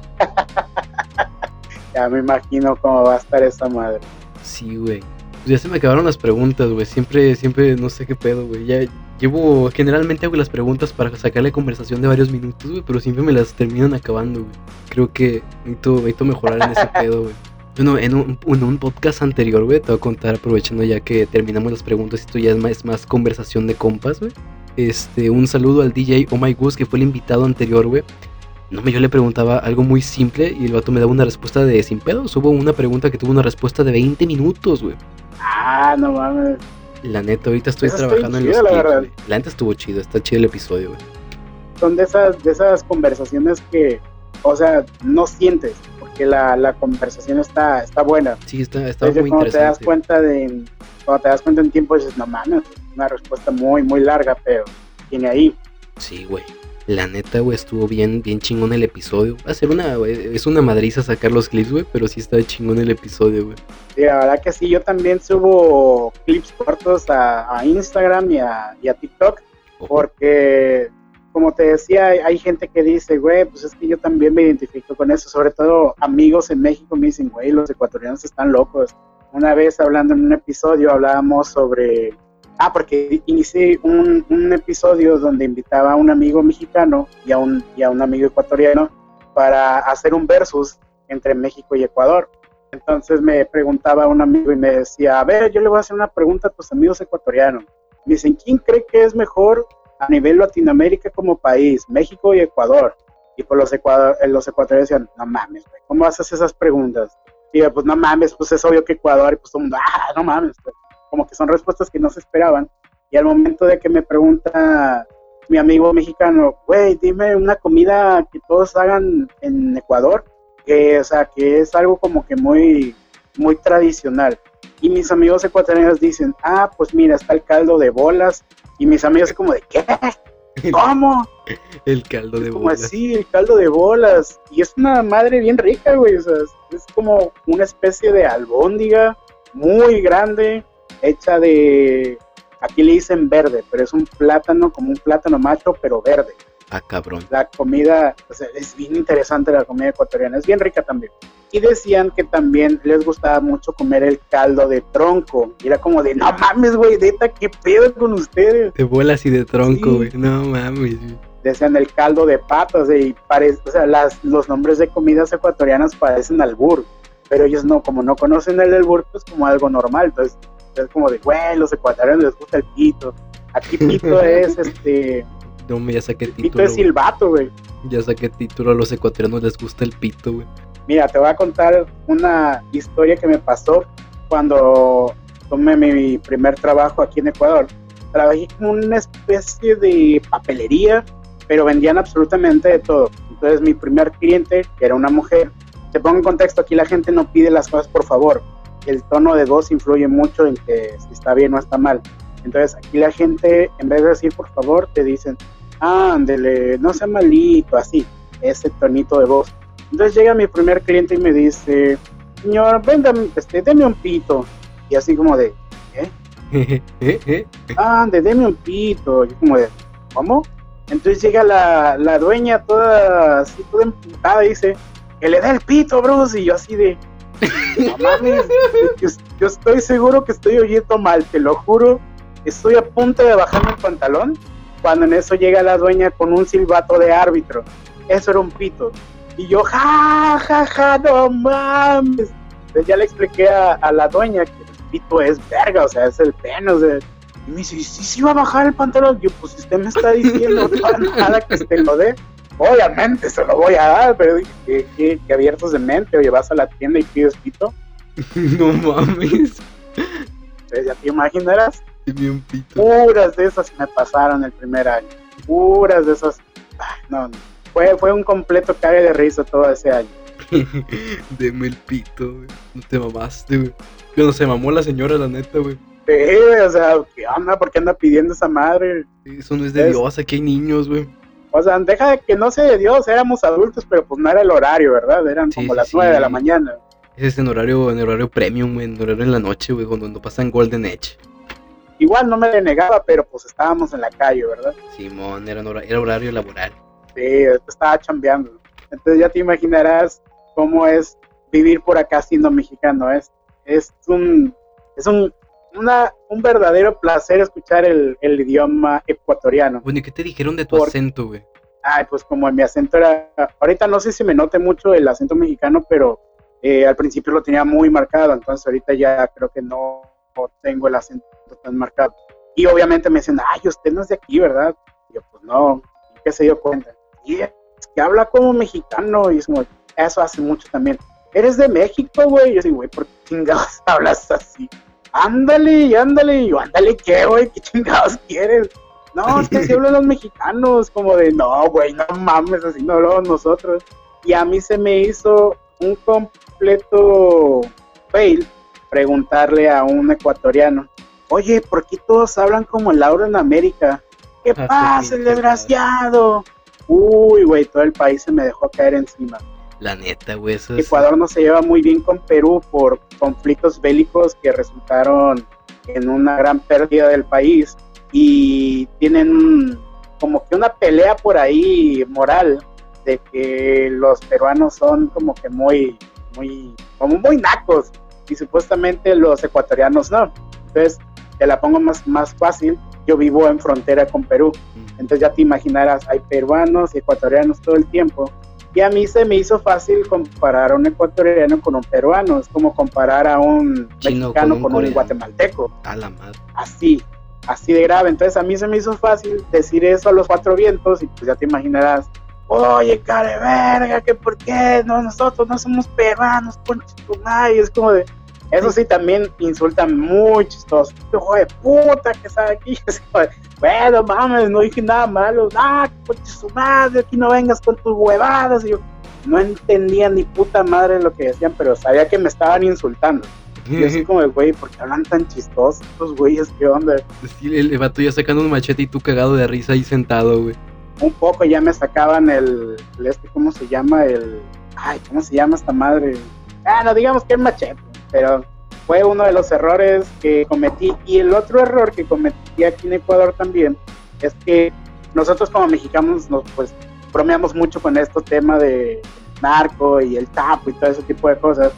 Ya me imagino cómo va a estar esa madre. Sí, güey. Pues ya se me acabaron las preguntas, güey. Siempre, siempre, no sé qué pedo, güey. Ya llevo, generalmente hago las preguntas para sacarle conversación de varios minutos, güey. Pero siempre me las terminan acabando, güey. Creo que necesito, necesito mejorar en ese pedo, güey. Bueno, en un, en un podcast anterior, güey, te voy a contar, aprovechando ya que terminamos las preguntas, esto ya es más, es más conversación de compas, güey. Este, un saludo al DJ Oh My Goose, que fue el invitado anterior, güey. No me, yo le preguntaba algo muy simple y el vato me daba una respuesta de sin pedos. Hubo una pregunta que tuvo una respuesta de 20 minutos, güey. Ah, no mames. La neta, ahorita estoy Eso trabajando en chido, los la clips, verdad. güey. La neta estuvo chido, está chido el episodio, güey. Son de esas, de esas conversaciones que, o sea, no sientes, porque la, la conversación está, está buena. Sí, está, está Entonces, muy cuando te das interesante. cuenta de, cuando te das cuenta en tiempo, dices, no mames, una respuesta muy, muy larga, pero tiene ahí. Sí, güey. La neta, güey, estuvo bien, bien chingón el episodio. Va a ser una, güey, es una madriza sacar los clips, güey, pero sí está chingón el episodio, güey. Sí, la verdad que sí, yo también subo clips cortos a, a Instagram y a, y a TikTok, porque, como te decía, hay, hay gente que dice, güey, pues es que yo también me identifico con eso, sobre todo amigos en México me dicen, güey, los ecuatorianos están locos. Una vez hablando en un episodio hablábamos sobre... Ah, porque inicié un, un episodio donde invitaba a un amigo mexicano y a un, y a un amigo ecuatoriano para hacer un versus entre México y Ecuador. Entonces me preguntaba un amigo y me decía, a ver, yo le voy a hacer una pregunta a tus amigos ecuatorianos. Me dicen, ¿quién cree que es mejor a nivel Latinoamérica como país, México y Ecuador? Y pues los, ecuador, los ecuatorianos decían, no mames, ¿cómo haces esas preguntas? Y yo, pues no mames, pues es obvio que Ecuador, y pues todo el mundo, ah, no mames, güey. como que son respuestas que no se esperaban. Y al momento de que me pregunta mi amigo mexicano, güey, dime una comida que todos hagan en Ecuador, que, o sea, que es algo como que muy, muy tradicional. Y mis amigos ecuatorianos dicen, ah, pues mira, está el caldo de bolas. Y mis amigos como de, ¿qué? ¿Cómo? El caldo de como bolas. así, el caldo de bolas. Y es una madre bien rica, güey. O sea, es, es como una especie de albóndiga muy grande, hecha de, aquí le dicen verde, pero es un plátano, como un plátano macho, pero verde. Ah, cabrón. La comida, o sea, es bien interesante la comida ecuatoriana, es bien rica también. Y decían que también les gustaba mucho comer el caldo de tronco. Y era como de, no mames, güey, neta, qué pedo con ustedes. De bolas y de tronco, Sí. güey. No mames, güey. decían el caldo de patas y parece, o sea, las, los nombres de comidas ecuatorianas parecen albur, pero ellos no, como no conocen el albur, pues como algo normal, entonces es como de, güey, los ecuatorianos les gusta el pito, aquí pito es, este, No, ya saqué pito título. es güey. silbato, güey. Ya saqué título. A los ecuatorianos les gusta el pito, güey. Mira, te voy a contar una historia que me pasó cuando tomé mi primer trabajo aquí en Ecuador. Trabajé como una especie de papelería, pero vendían absolutamente de todo. Entonces mi primer cliente, que era una mujer, te pongo en contexto, aquí la gente no pide las cosas por favor. El tono de voz influye mucho en que si está bien o está mal. Entonces aquí la gente, en vez de decir por favor, te dicen, ándele, no sea malito, así, ese tonito de voz. Entonces llega mi primer cliente y me dice, señor, venga, este, deme un pito. Y así como de, ¿Eh? ¿Eh? ande, deme un pito. Y yo como de, ¿cómo? Entonces llega la, la dueña toda así, toda emputada y dice, que le dé el pito, Bruce. Y yo así de, no mames, yo, yo estoy seguro que estoy oyendo mal, te lo juro. Estoy a punto de bajarme el pantalón cuando en eso llega la dueña con un silbato de árbitro. Eso era un pito. Y yo, ja, ja, ja, no mames. Entonces ya le expliqué a, a la dueña que el pito es verga, o sea, es el pene, o sea. Y me dice, ¿y si se iba a bajar el pantalón? Yo, pues si usted me está diciendo toda nada que se lo dé, obviamente se lo voy a dar, pero dije, que, que, que abiertos de mente, oye, vas a la tienda y pides pito. no mames. Entonces ya te imaginarás, un pito. puras de esas me pasaron el primer año. Puras de esas. Ay, no, no. Fue, fue un completo cague de risa todo ese año. Deme el pito, güey. No te mamaste, güey. Cuando se mamó la señora, la neta, güey. Sí, güey, o sea, ¿qué onda? ¿Por qué anda pidiendo esa madre? Eso no es de Es- Dios, aquí hay niños, güey. O sea, deja de que no sea de Dios, éramos adultos, pero pues no era el horario, ¿verdad? Eran Sí, como sí, las sí. nueve de la mañana. Ese es en horario, en horario premium. En horario en la noche, güey. Cuando no pasan Golden Edge. igual no me denegaba, pero pues estábamos en la calle, ¿verdad? Simón, era, era horario laboral. Sí, estaba chambeando. Entonces ya te imaginarás cómo es vivir por acá siendo mexicano. Es, es un, es un, una, un verdadero placer escuchar el, el idioma ecuatoriano. Bueno, ¿y qué te dijeron de tu acento, güey? Ay, pues como mi acento era, ahorita no sé si me note mucho el acento mexicano, pero eh, al principio lo tenía muy marcado, entonces ahorita ya creo que no tengo el acento tan marcado. Y obviamente me dicen, ay, usted no es de aquí, ¿verdad? Y yo, pues no, ¿y qué se dio cuenta? Y es que habla como mexicano, y es como, eso hace mucho también. ¿Eres de México, güey? Y yo digo, güey, ¿por qué chingados hablas así? Ándale, ándale, y yo, ándale, ¿qué, güey? ¿Qué chingados quieres? No, es que si hablan los mexicanos, como de, no, güey, no mames, así no hablamos nosotros. Y a mí se me hizo un completo fail preguntarle a un ecuatoriano, oye, ¿por qué todos hablan como Laura en América? ¿Qué ah, pasa, el desgraciado? Uy, güey, todo el país se me dejó caer encima. La neta, güey, eso Ecuador no se lleva muy bien con Perú por conflictos bélicos que resultaron en una gran pérdida del país y tienen como que una pelea por ahí moral de que los peruanos son como que muy, muy, como muy nacos y supuestamente los ecuatorianos no. Entonces, te la pongo más, más fácil, yo vivo en frontera con Perú, entonces ya te imaginarás, hay peruanos y ecuatorianos todo el tiempo, y a mí se me hizo fácil comparar a un ecuatoriano con un peruano, es como comparar a un mexicano con un, guatemalteco. A la madre. Así, así de grave, entonces a mí se me hizo fácil decir eso a los cuatro vientos y pues ya te imaginarás, oye, care verga, que por qué no, nosotros no somos peruanos, tu madre, es como de eso sí, también insultan muy chistoso. Hijo de puta que está aquí. bueno, mames, no dije nada malo. Ah, coche su madre, aquí no vengas con tus huevadas. Y yo no entendía ni puta madre lo que decían, pero sabía que me estaban insultando. Y así como, güey, ¿por qué hablan tan chistosos estos güeyes? ¿Qué onda? Sí, el, vato ya sacando un machete y tú cagado de risa ahí sentado, güey. Un poco ya me sacaban el, este, ¿cómo se llama? El, ay, ¿cómo se llama esta madre? Ah, no, digamos que el machete pero fue uno de los errores que cometí. Y el otro error que cometí aquí en Ecuador también es que nosotros como mexicanos nos pues bromeamos mucho con este tema de narco y el tapo y todo ese tipo de cosas.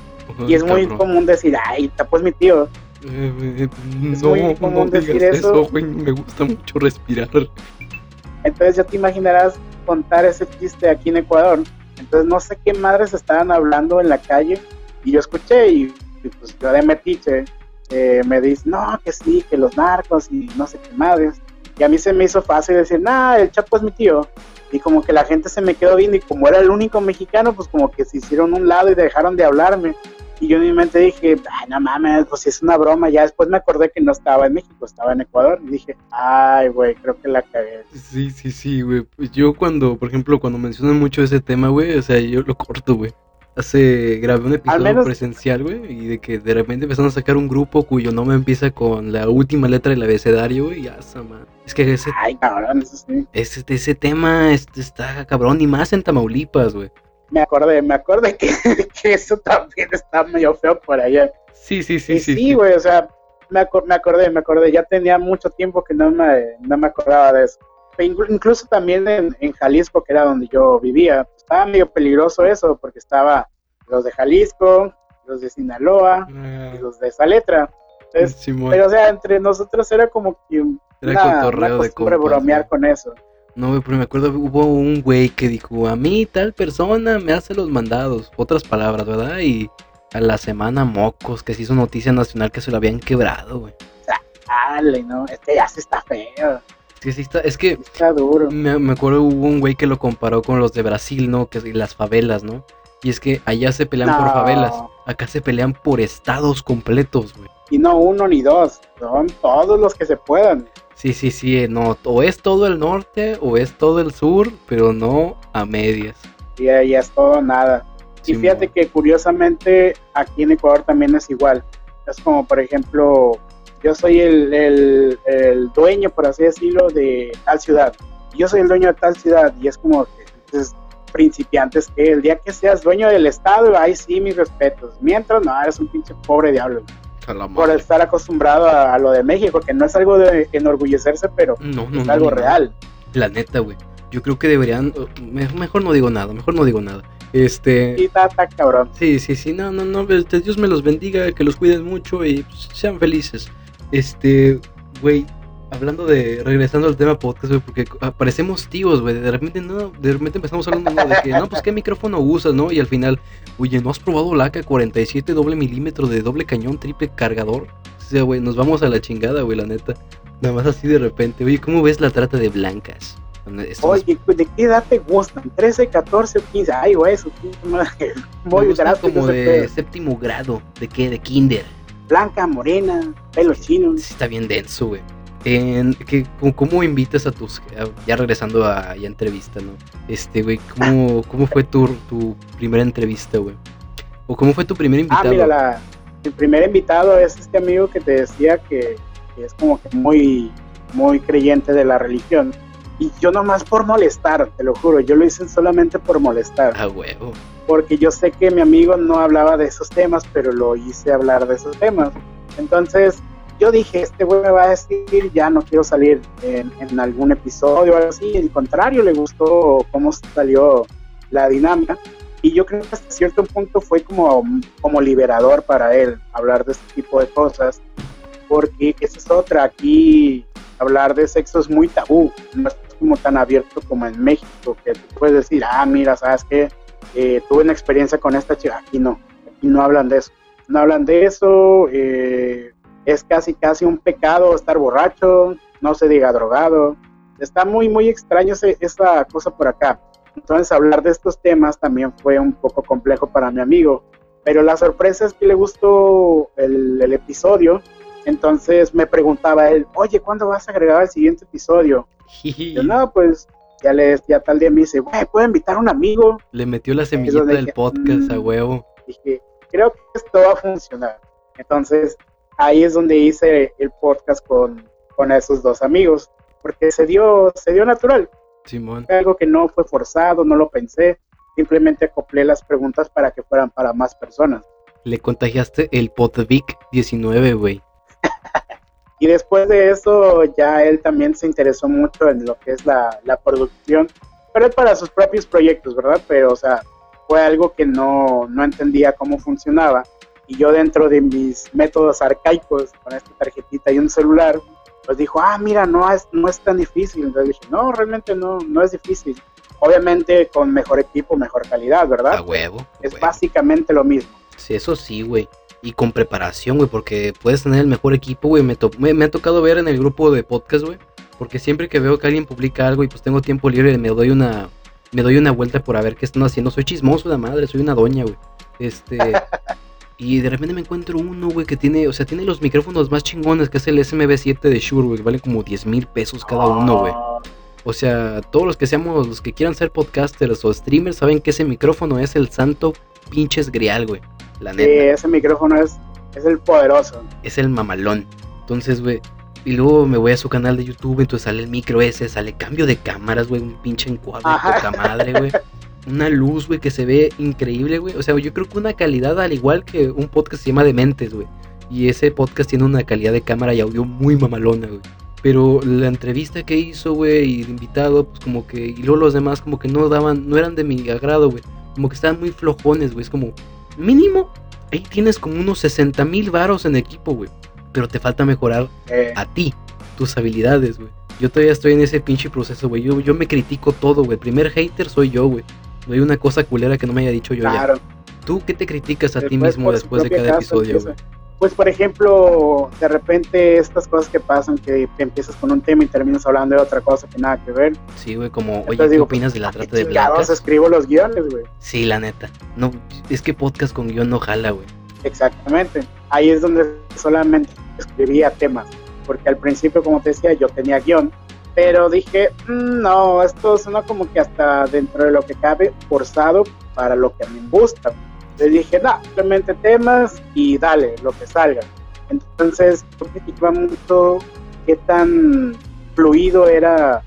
y es muy común decir, ay, tapo es mi tío. Eh, es muy común decir eso. me gusta mucho respirar. Entonces ya te imaginarás contar ese chiste aquí en Ecuador. Entonces no sé qué madres estaban hablando en la calle y yo escuché y pues yo de metiche eh, me dice, no, que sí, que los narcos y no sé qué madres. Y a mí se me hizo fácil decir, nah, el Chapo es mi tío. Y como que la gente se me quedó viendo y como era el único mexicano, pues como que se hicieron un lado y dejaron de hablarme. Y yo en mi mente dije, ay, no mames, pues si es una broma. Ya después me acordé que no estaba en México, estaba en Ecuador. Y dije, ay, güey, creo que la cagué. Sí, sí, sí, güey. Pues yo cuando, por ejemplo, cuando mencionan mucho ese tema, güey, o sea, yo lo corto, güey. Hace, grabé un episodio presencial, güey, y de que de repente empezaron a sacar un grupo cuyo nombre empieza con la última letra del abecedario, güey, y ya, man. Es que ese. Ay, cabrón, eso sí. Ese, ese tema este, está cabrón, y más en Tamaulipas, güey. Me acordé, me acordé que, que, eso también está medio feo por allá. Sí, sí, sí, sí. Sí, güey, o sea, me, me acordé, me acordé. Ya tenía mucho tiempo que no me, no me acordaba de eso. Incluso también en, en Jalisco, que era donde yo vivía, estaba medio peligroso eso, porque estaba los de Jalisco, los de Sinaloa ah. y los de esa letra. pero o sea, entre nosotros era como que era una, de bromear con eso. No, pero me acuerdo, hubo un güey que dijo, a mí tal persona me hace los mandados, otras palabras, ¿verdad? Y a la semana mocos, que se hizo noticia nacional que se lo habían quebrado, güey. Dale, no, este ya se está feo. Es que Me, acuerdo hubo un güey que lo comparó con los de Brasil, ¿no? Que las favelas, ¿no? Y es que allá se pelean por favelas, acá se pelean por estados completos, güey. Y no uno ni dos, son todos los que se puedan. Sí, sí, sí, eh, no, o es todo el norte o es todo el sur, pero no a medias. Y ahí es todo nada. y fíjate que curiosamente aquí en Ecuador también es igual. Es como, por ejemplo, yo soy el, dueño, por así decirlo, de tal ciudad. Yo soy el dueño de tal ciudad y es como que principiantes que el día que seas dueño del estado, ahí sí mis respetos. Mientras, no, eres un pinche pobre diablo. por estar acostumbrado a, lo de México, que no es algo de enorgullecerse, pero no, no, es algo real. La neta, güey. Yo creo que deberían, mejor no digo nada, mejor no digo nada. Este. Sí, cabrón. Sí, sí, sí, no, no, no, este, Dios me los bendiga, que los cuiden mucho y pues, sean felices. Este, güey, hablando de, regresando al tema podcast, güey, porque aparecemos tíos, güey, de repente, no, de repente empezamos hablando de que, no, pues qué micrófono usas, ¿no? Y al final, oye, ¿no has probado la AK-47 doble milímetro de doble cañón triple cargador? O sea, güey, nos vamos a la chingada, güey, la neta. Nada más así de repente, oye, ¿cómo ves la trata de blancas? Oye, ¿de qué edad te gustan? ¿13, 14 o 15? Ay, güey, eso muy gráfico. Como de séptimo grado, ¿de qué? De kinder. Blanca, morena, pelo chino. Sí, está bien denso, güey. En, que, ¿cómo, invitas a tus... Ya regresando a ya entrevista, ¿no? Este, güey, ¿cómo, ¿cómo fue tu, tu primera entrevista, güey? ¿O cómo fue tu primer invitado? Ah, mira, la, el primer invitado es este amigo que te decía que, que es como que muy, muy creyente de la religión y yo nomás por molestar, te lo juro, yo lo hice solamente por molestar. Ah, huevo. Porque yo sé que mi amigo no hablaba de esos temas, pero lo hice hablar de esos temas. Entonces, yo dije, este güey me va a decir, ya no quiero salir en, algún episodio o algo así. Al contrario, le gustó cómo salió la dinámica. Y yo creo que hasta cierto punto fue como, como liberador para él hablar de este tipo de cosas. Porque esa es otra, aquí hablar de sexo es muy tabú. No es como tan abierto como en México, que puedes decir, ah, mira, ¿sabes qué? Eh, tuve una experiencia con esta chica. Aquí no, aquí no hablan de eso. No hablan de eso. Eh, es casi, casi un pecado estar borracho, no se diga drogado. Está muy, muy extraño esa cosa por acá. Entonces, hablar de estos temas también fue un poco complejo para mi amigo. Pero la sorpresa es que le gustó el, el episodio. Entonces me preguntaba él, oye, ¿cuándo vas a agregar el siguiente episodio? yo, no, pues ya, le, ya tal día me dice, güey, ¿puedo invitar a un amigo? Le metió la semillita del podcast a mm". huevo. Dije, creo que esto va a funcionar. Entonces, ahí es donde hice el podcast con, con esos dos amigos, porque se dio, se dio natural. Simón. Algo que no fue forzado, no lo pensé, simplemente acoplé las preguntas para que fueran para más personas. Le contagiaste el Podvic 19, güey. Y después de eso ya él también se interesó mucho en lo que es la, producción, pero es para sus propios proyectos, ¿verdad? Pero, o sea, fue algo que no, no entendía cómo funcionaba. Y yo dentro de mis métodos arcaicos, con esta tarjetita y un celular, pues dijo, ah, mira, no es, no es tan difícil. Entonces dije, no, realmente no, no es difícil. Obviamente con mejor equipo, mejor calidad, ¿verdad? A huevo. es básicamente lo mismo. Sí, eso sí, güey y con preparación, güey, porque puedes tener el mejor equipo, güey. Me, me, ha tocado ver en el grupo de podcast, güey, porque siempre que veo que alguien publica algo y pues tengo tiempo libre, me doy una me doy una vuelta por a ver qué están haciendo. Soy chismoso de madre, soy una doña, güey. Este y de repente me encuentro uno, güey, que tiene, o sea, tiene los micrófonos más chingones, que es el SMB7 de Shure, güey, vale como 10 mil pesos cada uno, güey. O sea, todos los que seamos, los que quieran ser podcasters o streamers, saben que ese micrófono es el santo pinches grial, güey. La neta. Sí, ese micrófono es, es el poderoso. Es el mamalón. Entonces, güey. Y luego me voy a su canal de YouTube, entonces sale el micro ese, sale cambio de cámaras, güey, un pinche encuadre poca madre, güey. Una luz, güey, que se ve increíble, güey. O sea, yo creo que una calidad al igual que un podcast se llama Dementes, güey. Y ese podcast tiene una calidad de cámara y audio muy mamalona, güey. Pero la entrevista que hizo, güey, y el invitado, pues como que. Y luego los demás, como que no daban, no eran de mi agrado, güey. Como que estaban muy flojones, güey. Es como, mínimo, ahí tienes como unos 60 mil varos en equipo, güey. Pero te falta mejorar eh. a ti, tus habilidades, güey. Yo todavía estoy en ese pinche proceso, güey. Yo, yo me critico todo, güey. primer hater soy yo, güey. No hay una cosa culera que no me haya dicho yo claro. ya. ¿Tú qué te criticas a ti mismo después de cada episodio, güey? Pues por ejemplo, de repente estas cosas que pasan, que empiezas con un tema y terminas hablando de otra cosa que nada que ver. Sí, güey, como, oye, ¿qué opinas de la trata de blancas? escribo los guiones, güey. Sí, la neta. No, es que podcast con guion no jala, güey. Exactamente. Ahí es donde solamente escribía temas, porque al principio, como te decía, yo tenía guion, pero dije, mm, no, esto suena como que hasta dentro de lo que cabe forzado para lo que a mí me gusta le dije, no, simplemente temas y dale, lo que salga. Entonces, yo criticaba mucho qué tan fluido era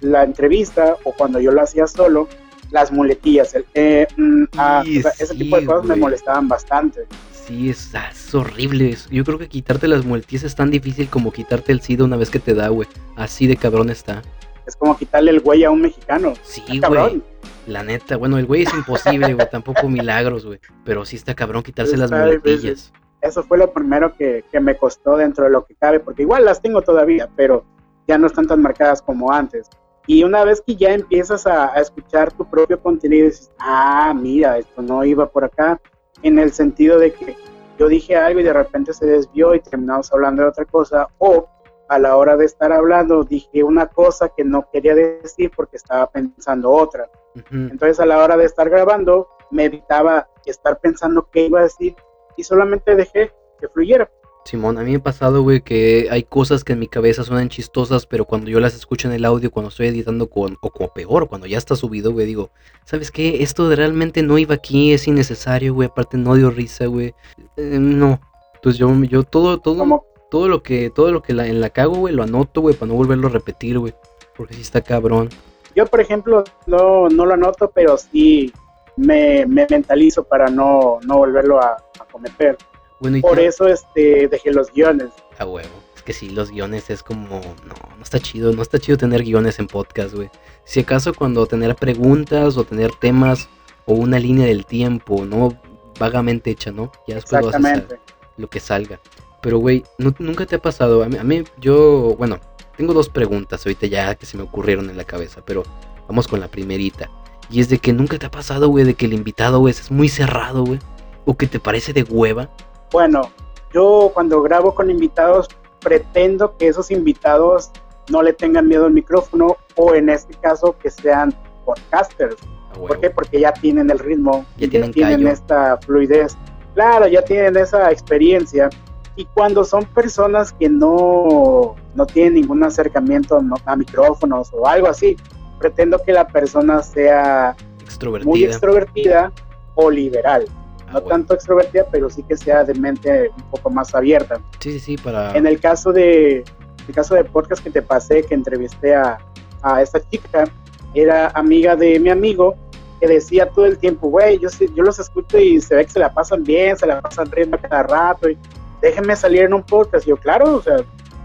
la entrevista o cuando yo lo hacía solo, las muletillas, el, eh, mm, ah, ese tipo de cosas me molestaban bastante. Sí, es, es horrible. Yo creo que quitarte las mueltillas es tan difícil como quitarte el SIDA una vez que te da, güey. Así de cabrón está. Es como quitarle el güey a un mexicano. Sí, güey. La neta, bueno, el güey es imposible, güey. Tampoco milagros, güey. Pero sí está cabrón quitarse las muletillas. Eso fue lo primero que, que me costó dentro de lo que cabe, porque igual las tengo todavía, pero ya no están tan marcadas como antes. Y una vez que ya empiezas a, a escuchar tu propio contenido, dices, ah, mira, esto no iba por acá, en el sentido de que yo dije algo y de repente se desvió y terminamos hablando de otra cosa, o a la hora de estar hablando dije una cosa que no quería decir porque estaba pensando otra. Entonces a la hora de estar grabando me evitaba estar pensando qué iba a decir y solamente dejé que fluyera. Simón, a mí me ha pasado, güey, que hay cosas que en mi cabeza suenan chistosas, pero cuando yo las escucho en el audio, cuando estoy editando con, o como peor, cuando ya está subido, güey, digo, ¿sabes qué? Esto realmente no iba aquí, es innecesario, güey, aparte no dio risa, güey. Eh, no. Entonces yo, yo todo, todo, Como todo lo que, todo lo que la, en la cago, güey, lo anoto, güey, para no volverlo a repetir, güey. Porque sí está cabrón. yo, por ejemplo, no, no lo anoto, pero sí me, me mentalizo para no, no volverlo a, a cometer. Bueno, Por eso este, dejé los guiones. A huevo. Es que sí, los guiones es como. No, no está chido. No está chido tener guiones en podcast, güey. Si acaso cuando tener preguntas o tener temas o una línea del tiempo, ¿no? Vagamente hecha, ¿no? Ya después lo haces a- Exactamente. lo que salga. Pero, güey, ¿nu- nunca te ha pasado. A mí, a mí, yo, bueno, tengo dos preguntas ahorita ya que se me ocurrieron en la cabeza, pero vamos con la primerita. Y es de que nunca te ha pasado, güey, de que el invitado, güey, es muy cerrado, güey. O que te parece de hueva. Bueno, yo cuando grabo con invitados pretendo que esos invitados no le tengan miedo al micrófono o en este caso que sean podcasters. ¿Por qué? Porque ya tienen el ritmo, Ya tienen esta fluidez. Claro, ya tienen esa experiencia. Y cuando son personas que no, no tienen ningún acercamiento a micrófonos o algo así, pretendo que la persona sea Extrovertida. muy extrovertida o liberal. A No tanto extrovertida, pero sí que sea de mente un poco más abierta. Sí, sí, sí, para... En el caso de el caso de podcast que te pasé, que entrevisté a, a esta chica, era amiga de mi amigo que decía todo el tiempo, güey, yo, yo los escucho y se ve que se la pasan bien, se la pasan riendo cada rato, y déjenme salir en un podcast. Y yo, claro, o sea,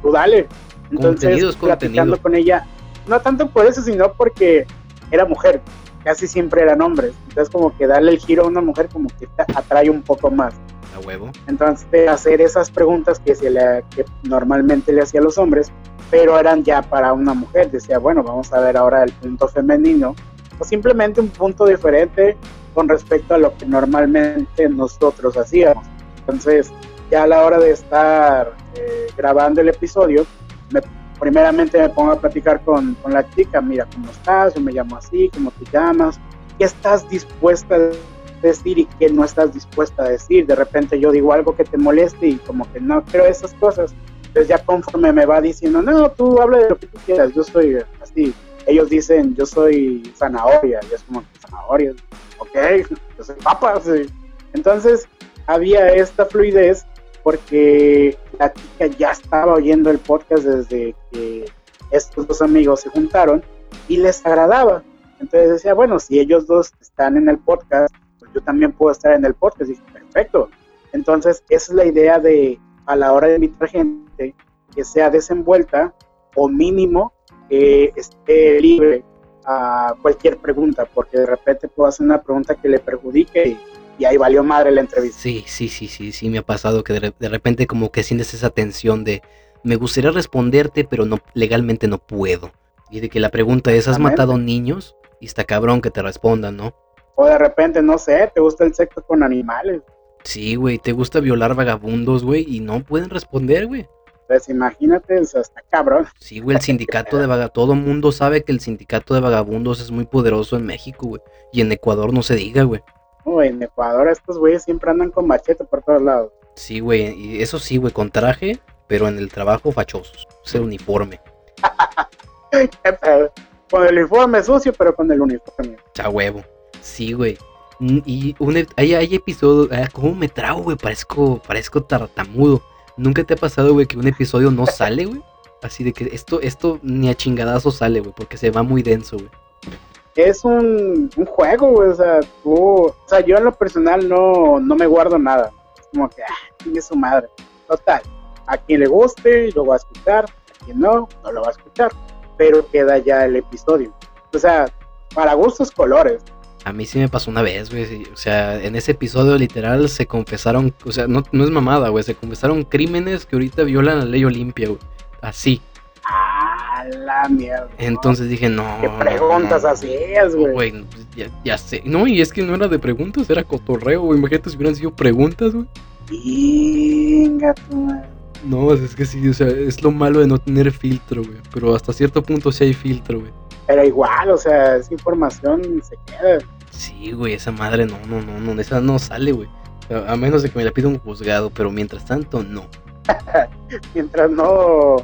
tú dale. Entonces, Contenido es platicando contenido. con ella, no tanto por eso, sino porque era mujer, casi siempre eran hombres. Entonces, como que darle el giro a una mujer, como que te atrae un poco más. A huevo. Entonces, de hacer esas preguntas que, se le, que normalmente le hacía a los hombres, pero eran ya para una mujer. Decía, bueno, vamos a ver ahora el punto femenino, o simplemente un punto diferente con respecto a lo que normalmente nosotros hacíamos. Entonces, ya a la hora de estar eh, grabando el episodio, me, primeramente me pongo a platicar con, con la chica, mira, ¿cómo estás? Yo me llamo así, ¿cómo te llamas? ¿Qué estás dispuesta a decir y qué no estás dispuesta a decir. De repente yo digo algo que te moleste y como que no creo esas cosas. Entonces ya conforme me va diciendo, no, tú habla de lo que tú quieras, yo soy así. Ellos dicen, yo soy zanahoria, y es como zanahoria, ok, yo soy papa. sí. Entonces había esta fluidez porque la chica ya estaba oyendo el podcast desde que estos dos amigos se juntaron y les agradaba. Entonces decía, bueno, si ellos dos están en el podcast, pues yo también puedo estar en el podcast. Dije, perfecto. Entonces, esa es la idea de, a la hora de invitar gente, que sea desenvuelta o mínimo que esté libre a cualquier pregunta, porque de repente puedo hacer una pregunta que le perjudique y, y ahí valió madre la entrevista. Sí, sí, sí, sí, sí, me ha pasado que de, re- de repente como que sientes esa tensión de me gustaría responderte, pero no legalmente no puedo. Y de que la pregunta es, ¿has matado niños? Y está cabrón que te respondan, ¿no? O de repente, no sé, te gusta el sexo con animales. Sí, güey, ¿te gusta violar vagabundos, güey? Y no pueden responder, güey. Pues imagínate, o sea, está cabrón. Sí, güey, el sindicato de vagabundos, todo mundo sabe que el sindicato de vagabundos es muy poderoso en México, güey. Y en Ecuador no se diga, güey. No, en Ecuador estos güeyes siempre andan con machete por todos lados. Sí, güey, y eso sí, güey, con traje, pero en el trabajo fachosos. Es el uniforme. Con el uniforme sucio, pero con el uniforme. A huevo. Sí, güey. Mm, Y un, hay, hay episodios. ah, ¿Cómo me trago, güey? Parezco, parezco tartamudo. ¿Nunca te ha pasado, güey, que un episodio no sale, güey? Así de que esto, esto ni a chingadazo sale, güey, porque se va muy denso, güey. Es un, un juego, güey. O sea, tú, o sea, yo en lo personal no, no me guardo nada. como que, ah, tiene su madre. Total, a quien le guste lo va a escuchar, a quien no, no lo va a escuchar, pero queda ya el episodio. O sea, para gustos colores. A mí sí me pasó una vez, güey. O sea, en ese episodio literal se confesaron, o sea, no, no es mamada, güey. Se confesaron crímenes que ahorita violan la ley Olimpia, güey. Así. Ah, la mierda. Entonces dije, no. ¿Qué preguntas hacías, güey? Güey, ya, ya sé. No, y es que no era de preguntas, era cotorreo, güey. Imagínate si hubieran sido preguntas, güey. Venga. No, es que sí, o sea, es lo malo de no tener filtro, güey. Pero hasta cierto punto sí hay filtro, güey. Pero igual, o sea, esa información se queda. Sí, güey, esa madre no, no, no, no, esa no sale, güey. A menos de que me la pida un juzgado, pero mientras tanto, no. Mientras no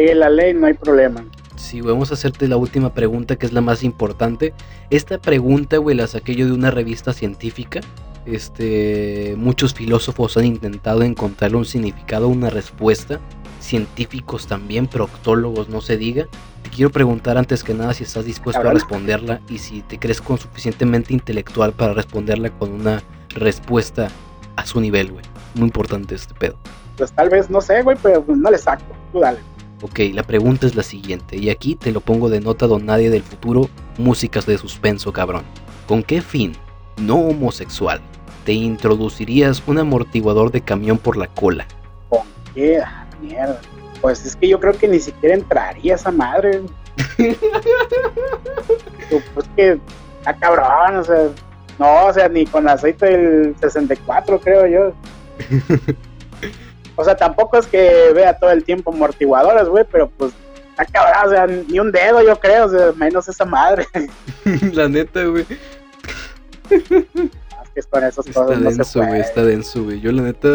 llegue la ley, no hay problema. Sí, vamos a hacerte la última pregunta, que es la más importante. Esta pregunta, güey, la saqué yo de una revista científica. Este, muchos filósofos han intentado encontrarle un significado, una respuesta. Científicos también, proctólogos, no se diga. Te quiero preguntar antes que nada si estás dispuesto a responderla y si te crees con suficientemente intelectual para responderla con una respuesta a su nivel, güey. Muy importante este pedo. Pues tal vez, no sé, güey, pero pues no le saco. Tú dale. Ok, la pregunta es la siguiente, y aquí te lo pongo de nota don nadie del futuro, músicas de suspenso, cabrón. ¿Con qué fin, no homosexual, te introducirías un amortiguador de camión por la cola? ¿Con qué? Ah, mierda. Pues es que yo creo que ni siquiera entraría esa madre. Tú, pues que está cabrón, o sea. No, o sea, ni con aceite del 64, creo yo. O sea, tampoco es que vea todo el tiempo amortiguadores, güey, pero pues está cabrón, o sea, ni un dedo, yo creo, o sea, menos esa madre. la neta, güey. Es que con esas Está cosas no denso, güey, puede. está denso, güey. Yo la neta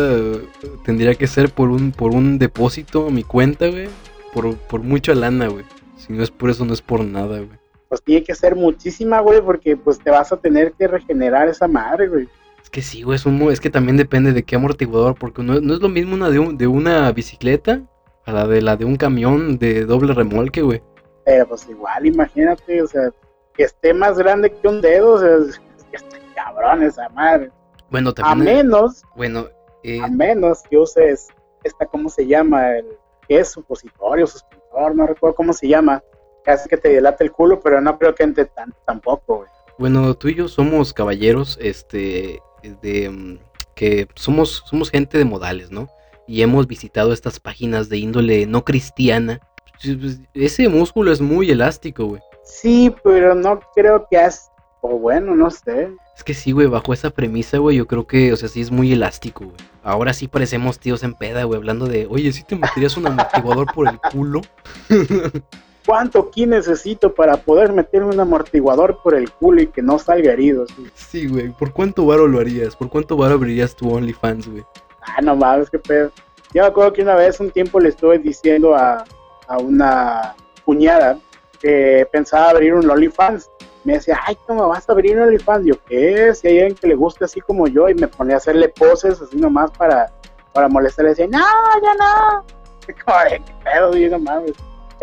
tendría que ser por un, por un depósito a mi cuenta, güey. Por, por mucha lana, güey. Si no es por eso, no es por nada, güey. Pues tiene que ser muchísima, güey, porque pues te vas a tener que regenerar esa madre, güey. Es que sí, güey, es, un es que también depende de qué amortiguador, porque no, no es lo mismo una de, un- de una bicicleta a la de la de un camión de doble remolque, güey. Pero pues igual, imagínate, o sea, que esté más grande que un dedo, o sea, es que está cabrón esa madre. Bueno, A menos, Bueno, eh, a menos que uses esta, ¿cómo se llama? El, ¿Qué es? Supositorio, suspensor, no recuerdo cómo se llama. Hace que te dilate el culo, pero no creo que entre tan, tampoco, güey. bueno, tú y yo somos caballeros, este, de... mm, que somos, somos gente de modales, ¿no? Y hemos visitado estas páginas de índole no cristiana. Pues, Ese músculo es muy elástico, güey. Sí, pero no creo que has, o bueno, no sé. Es que sí, güey, bajo esa premisa, güey, yo creo que, o sea, sí es muy elástico, güey. Ahora sí parecemos tíos en peda, güey, hablando de, oye, ¿sí te meterías un amortiguador por el culo? ¿Cuánto aquí necesito para poder meterme un amortiguador por el culo y que no salga herido? sí? Sí, güey, ¿por cuánto varo lo harías? ¿Por cuánto varo abrirías tu OnlyFans, güey? Ah, no mames, qué pedo. Yo me acuerdo que una vez, un tiempo, le estuve diciendo a, a una cuñada que pensaba abrir un OnlyFans. Me decía, ay, ¿cómo vas a abrir un OnlyFans? Yo, ¿qué? Si hay alguien que le guste así como yo, y me ponía a hacerle poses así nomás para, para molestar. Le decía, no, ya no. Como de, ¿qué pedo? Yo, no mames.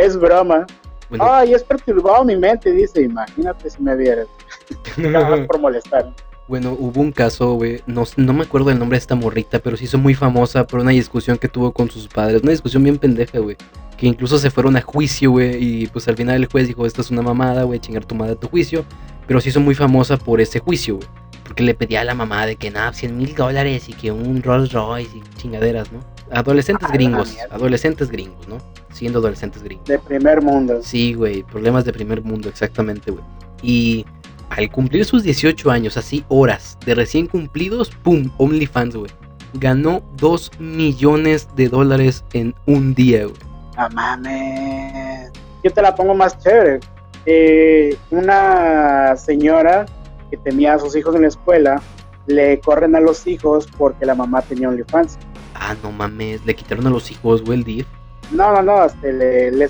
Es broma. Bueno, Ay, es perturbado mi mente, dice. Imagínate si me vieras. Nada por molestar. bueno, hubo un caso, güey, no, no me acuerdo el nombre de esta morrita, pero se hizo muy famosa por una discusión que tuvo con sus padres. Una discusión bien pendeja, güey. Que incluso se fueron a juicio, güey, y pues al final el juez dijo, esta es una mamada, güey, chingar tu madre a tu juicio. Pero se hizo muy famosa por ese juicio, güey. Porque le pedía a la mamá de que nada, 100 mil dólares y que un Rolls Royce y chingaderas, ¿no? Adolescentes Ah, gringos, adolescentes gringos, ¿no? Siendo adolescentes gringos. De primer mundo. Sí, güey, problemas de primer mundo, exactamente, güey. Y al cumplir sus 18 años, así horas de recién cumplidos, ¡pum! OnlyFans, güey. Ganó 2 millones de dólares en un día, güey. No mames. Yo te la pongo más chévere. Eh, una señora que tenía a sus hijos en la escuela, le corren a los hijos porque la mamá tenía OnlyFans. Ah, no mames, le quitaron a los hijos, güey, el DIF. No, no, no, este, le, le,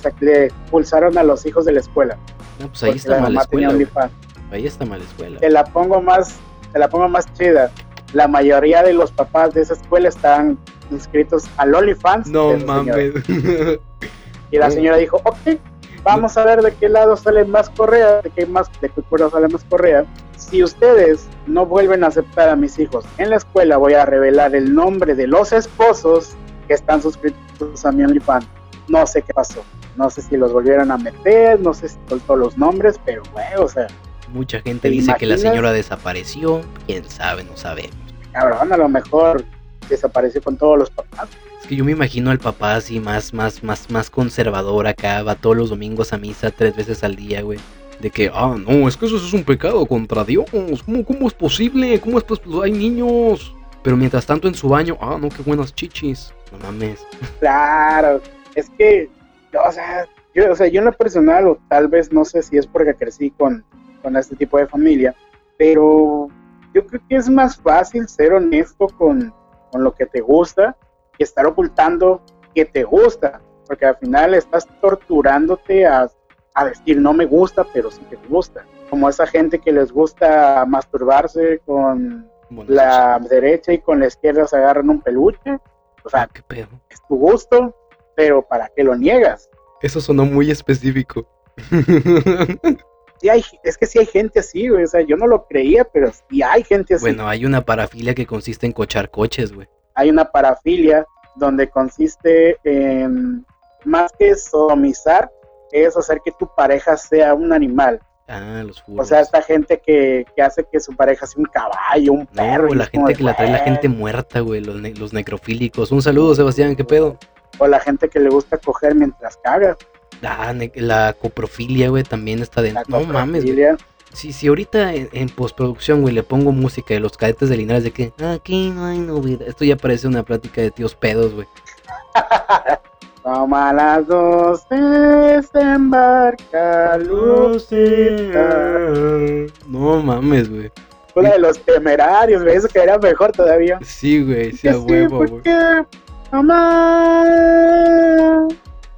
expulsaron a los hijos de la escuela. No, pues ahí está mal la mamá tenía escuela. Ahí está mal la escuela. Te la pongo más, te la pongo más chida. La mayoría de los papás de esa escuela están inscritos al OnlyFans. No mames. Y la señora dijo, ok, Vamos a ver de qué lado sale más correa, de qué más, de qué cuero sale más correa. Si ustedes no vuelven a aceptar a mis hijos en la escuela, voy a revelar el nombre de los esposos que están suscritos a mi OnlyFans. No sé qué pasó. No sé si los volvieron a meter, no sé si soltó los nombres, pero güey, o sea. Mucha gente dice que la señora desapareció. Quién sabe, no sabemos. Cabrón, a lo mejor desapareció con todos los papás. Yo me imagino al papá así más, más, más, más conservador acá, va todos los domingos a misa tres veces al día, güey. De que, ah, no, es que eso es un pecado contra Dios. ¿Cómo, cómo es posible? ¿Cómo es pues, hay niños? Pero mientras tanto en su baño, ah, no, qué buenas chichis. No mames. Claro, es que, o sea, yo, o sea, yo en lo personal, o tal vez no sé si es porque crecí con, con este tipo de familia, pero yo creo que es más fácil ser honesto con, con lo que te gusta estar ocultando que te gusta, porque al final estás torturándote a, a decir no me gusta, pero sí que te gusta. Como esa gente que les gusta masturbarse con la derecha y con la izquierda se agarran un peluche. O sea, ¿Qué pedo? es tu gusto, pero ¿para qué lo niegas? Eso sonó muy específico. Sí hay, es que sí hay gente así, güey. O sea, yo no lo creía, pero sí hay gente así. Bueno, hay una parafilia que consiste en cochar coches, güey. Hay una parafilia donde consiste en, más que sodomizar, es hacer que tu pareja sea un animal. Ah, los O sea, esta gente que, que hace que su pareja sea un caballo, un perro. No, la gente que la trae la gente muerta, güey, los, ne los necrofílicos. Un saludo, Sebastián, ¿qué pedo? O la gente que le gusta coger mientras caga. La, la coprofilia, güey, también está dentro. No mames, güey. Sí, sí, ahorita en, en, postproducción, güey, le pongo música de los cadetes de Linares de que aquí no hay novedad. Esto ya parece una plática de tíos pedos, güey. Como a las dos desembarca Lucita. No mames, güey. Una de los temerarios, güey, eso que era mejor todavía. Sí, güey, sí, a huevo, güey. Mamá,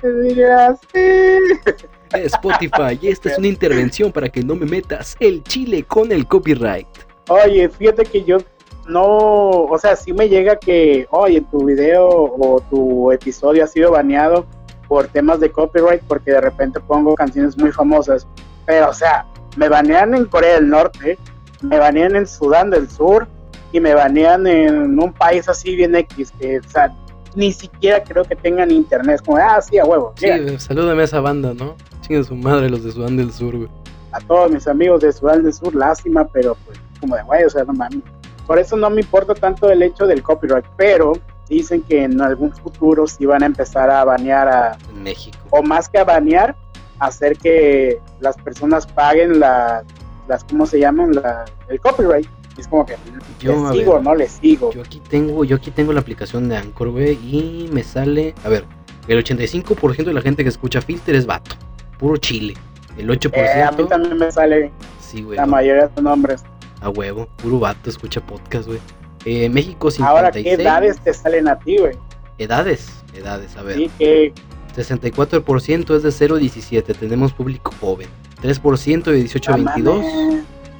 te diría así. Spotify, esta es una intervención para que no me metas el chile con el copyright. Oye, fíjate que yo no, o sea, sí me llega que, oye, tu video o tu episodio ha sido baneado por temas de copyright porque de repente pongo canciones muy famosas. Pero, o sea, me banean en Corea del Norte, me banean en Sudán del Sur y me banean en un país así bien X, que, o sea, ni siquiera creo que tengan internet. como, ah, sí, a huevo. Sí, salúdame a esa banda, ¿no? Chingue su madre, los de Sudán del Sur, güey. A todos mis amigos de Sudán del Sur, lástima, pero pues, como de güey, o sea, no mames. Por eso no me importa tanto el hecho del copyright, pero dicen que en algún futuro sí van a empezar a banear a México. O más que a banear, hacer que las personas paguen la, las, ¿cómo se llaman? La, el copyright. Es como que yo, ¿les sigo o no les sigo? Yo aquí tengo, yo aquí tengo la aplicación de Anchor, güey, y me sale, a ver, el 85% de la gente que escucha Filter es vato, puro chile. El 8%. Eh, a mí también me sale. Sí, güey. La mayoría son hombres. A huevo, puro vato escucha podcast, güey. Eh, México 56. Ahora, ¿qué edades te salen a ti, güey? Edades, edades, a ver. Sí, que 64% es de 0 a 17, tenemos público joven. 3% de 18 a 22.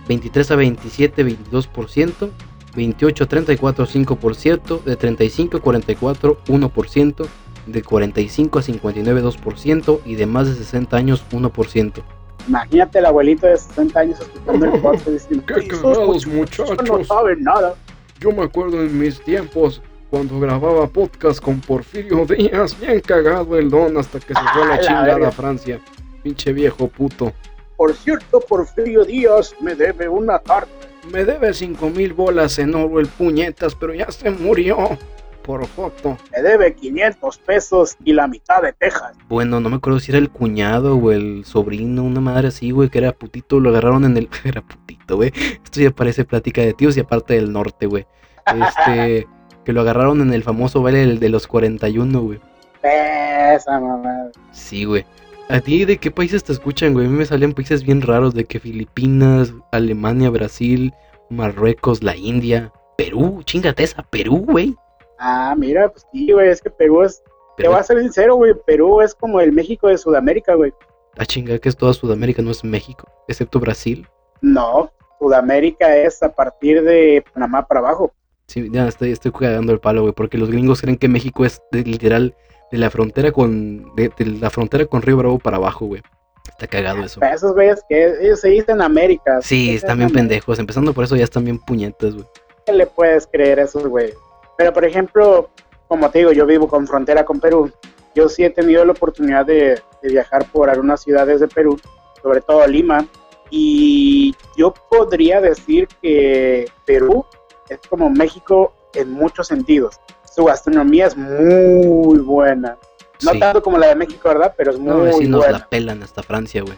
23 a 27, 22%. 28 a 34, 5%. De 35 a 44, 1%. De 45 a 59, 2%. Y de más de 60 años, 1%. Imagínate el abuelito de 60 años escuchando el podcast diciendo: ¡Qué cagados, muchachos! No saben nada. Yo me acuerdo en mis tiempos cuando grababa podcast con Porfirio Díaz, bien cagado el don hasta que se fue a la, Ah, la chingada verga. a Francia. Pinche viejo puto. Por cierto, Porfirio Díaz me debe una tarta. Me debe cinco mil bolas en oro el puñetas, pero ya se murió. Por foto. Me debe 500 pesos y la mitad de Texas. Bueno, no me acuerdo si era el cuñado o el sobrino, una madre así, güey, que era putito, lo agarraron en el... Era putito, güey. Esto ya parece plática de tíos y aparte del norte, güey. Este... que lo agarraron en el famoso baile de los 41, güey. Esa mamá. Sí, güey. ¿A ti de qué países te escuchan, güey? A mí me salen países bien raros de que Filipinas, Alemania, Brasil, Marruecos, la India, Perú, chingate esa, Perú, güey. Ah, mira, pues sí, güey, es que Perú es. Te voy a ser sincero, güey. Perú es como el México de Sudamérica, güey. a chingar que es toda Sudamérica, no es México, excepto Brasil. No, Sudamérica es a partir de Panamá para abajo. Sí, ya estoy, estoy cagando el palo, güey, porque los gringos creen que México es de- literal de la frontera con de, de la frontera con Río Bravo para abajo, güey. Está cagado eso. Para esos güeyes que ellos se dicen América. Sí, están bien pendejos. Empezando por eso ya están bien puñetas, güey. ¿Qué le puedes creer a esos güeyes? Pero por ejemplo, como te digo, yo vivo con frontera con Perú. Yo sí he tenido la oportunidad de, de viajar por algunas ciudades de Perú, sobre todo Lima, y yo podría decir que Perú es como México en muchos sentidos. Su gastronomía es muy buena. No Sí. tanto como la de México, ¿verdad? Pero es muy No, si nos buena. la pelan hasta Francia, güey.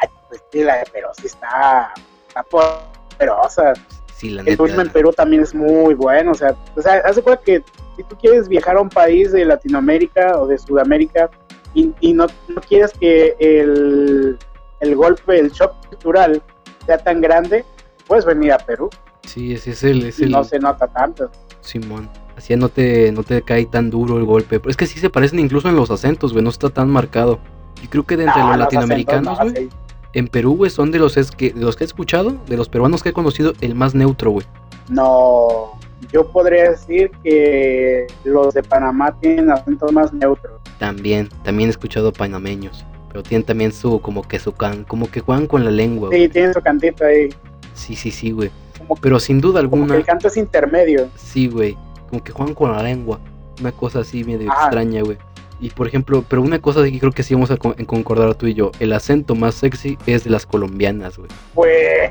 Ay, pues sí, la de Perú sí está, está poderosa. Sí, la El turismo en Perú también es muy bueno. O sea, o sea, haz de cuenta que si tú quieres viajar a un país de Latinoamérica o de Sudamérica y, y no, no quieres que el, el golpe, el shock cultural sea tan grande, puedes venir a Perú. Sí, ese es el, es y el no se nota tanto. Simón. Así no te, no te cae tan duro el golpe. Pero es que sí se parecen incluso en los acentos, güey. No está tan marcado. Y creo que de entre No, los los latinoamericanos, acentos, güey. no, sí. En Perú, güey, son de los, es que, de los que he escuchado, de los peruanos que he conocido, el más neutro, güey. No, yo podría decir que los de Panamá tienen acentos más neutros. También, también he escuchado panameños. Pero tienen también su, como que su can, como que juegan con la lengua, güey. Sí, tienen su cantito ahí. Sí, sí, sí, güey. Como, Pero sin duda como que alguna, el canto es intermedio. sí, güey. Como que juegan con la lengua. Una cosa así medio Ajá. extraña, güey. Y por ejemplo, pero una cosa que creo que sí vamos a con- concordar tú y yo. El acento más sexy es de las colombianas, güey. Pues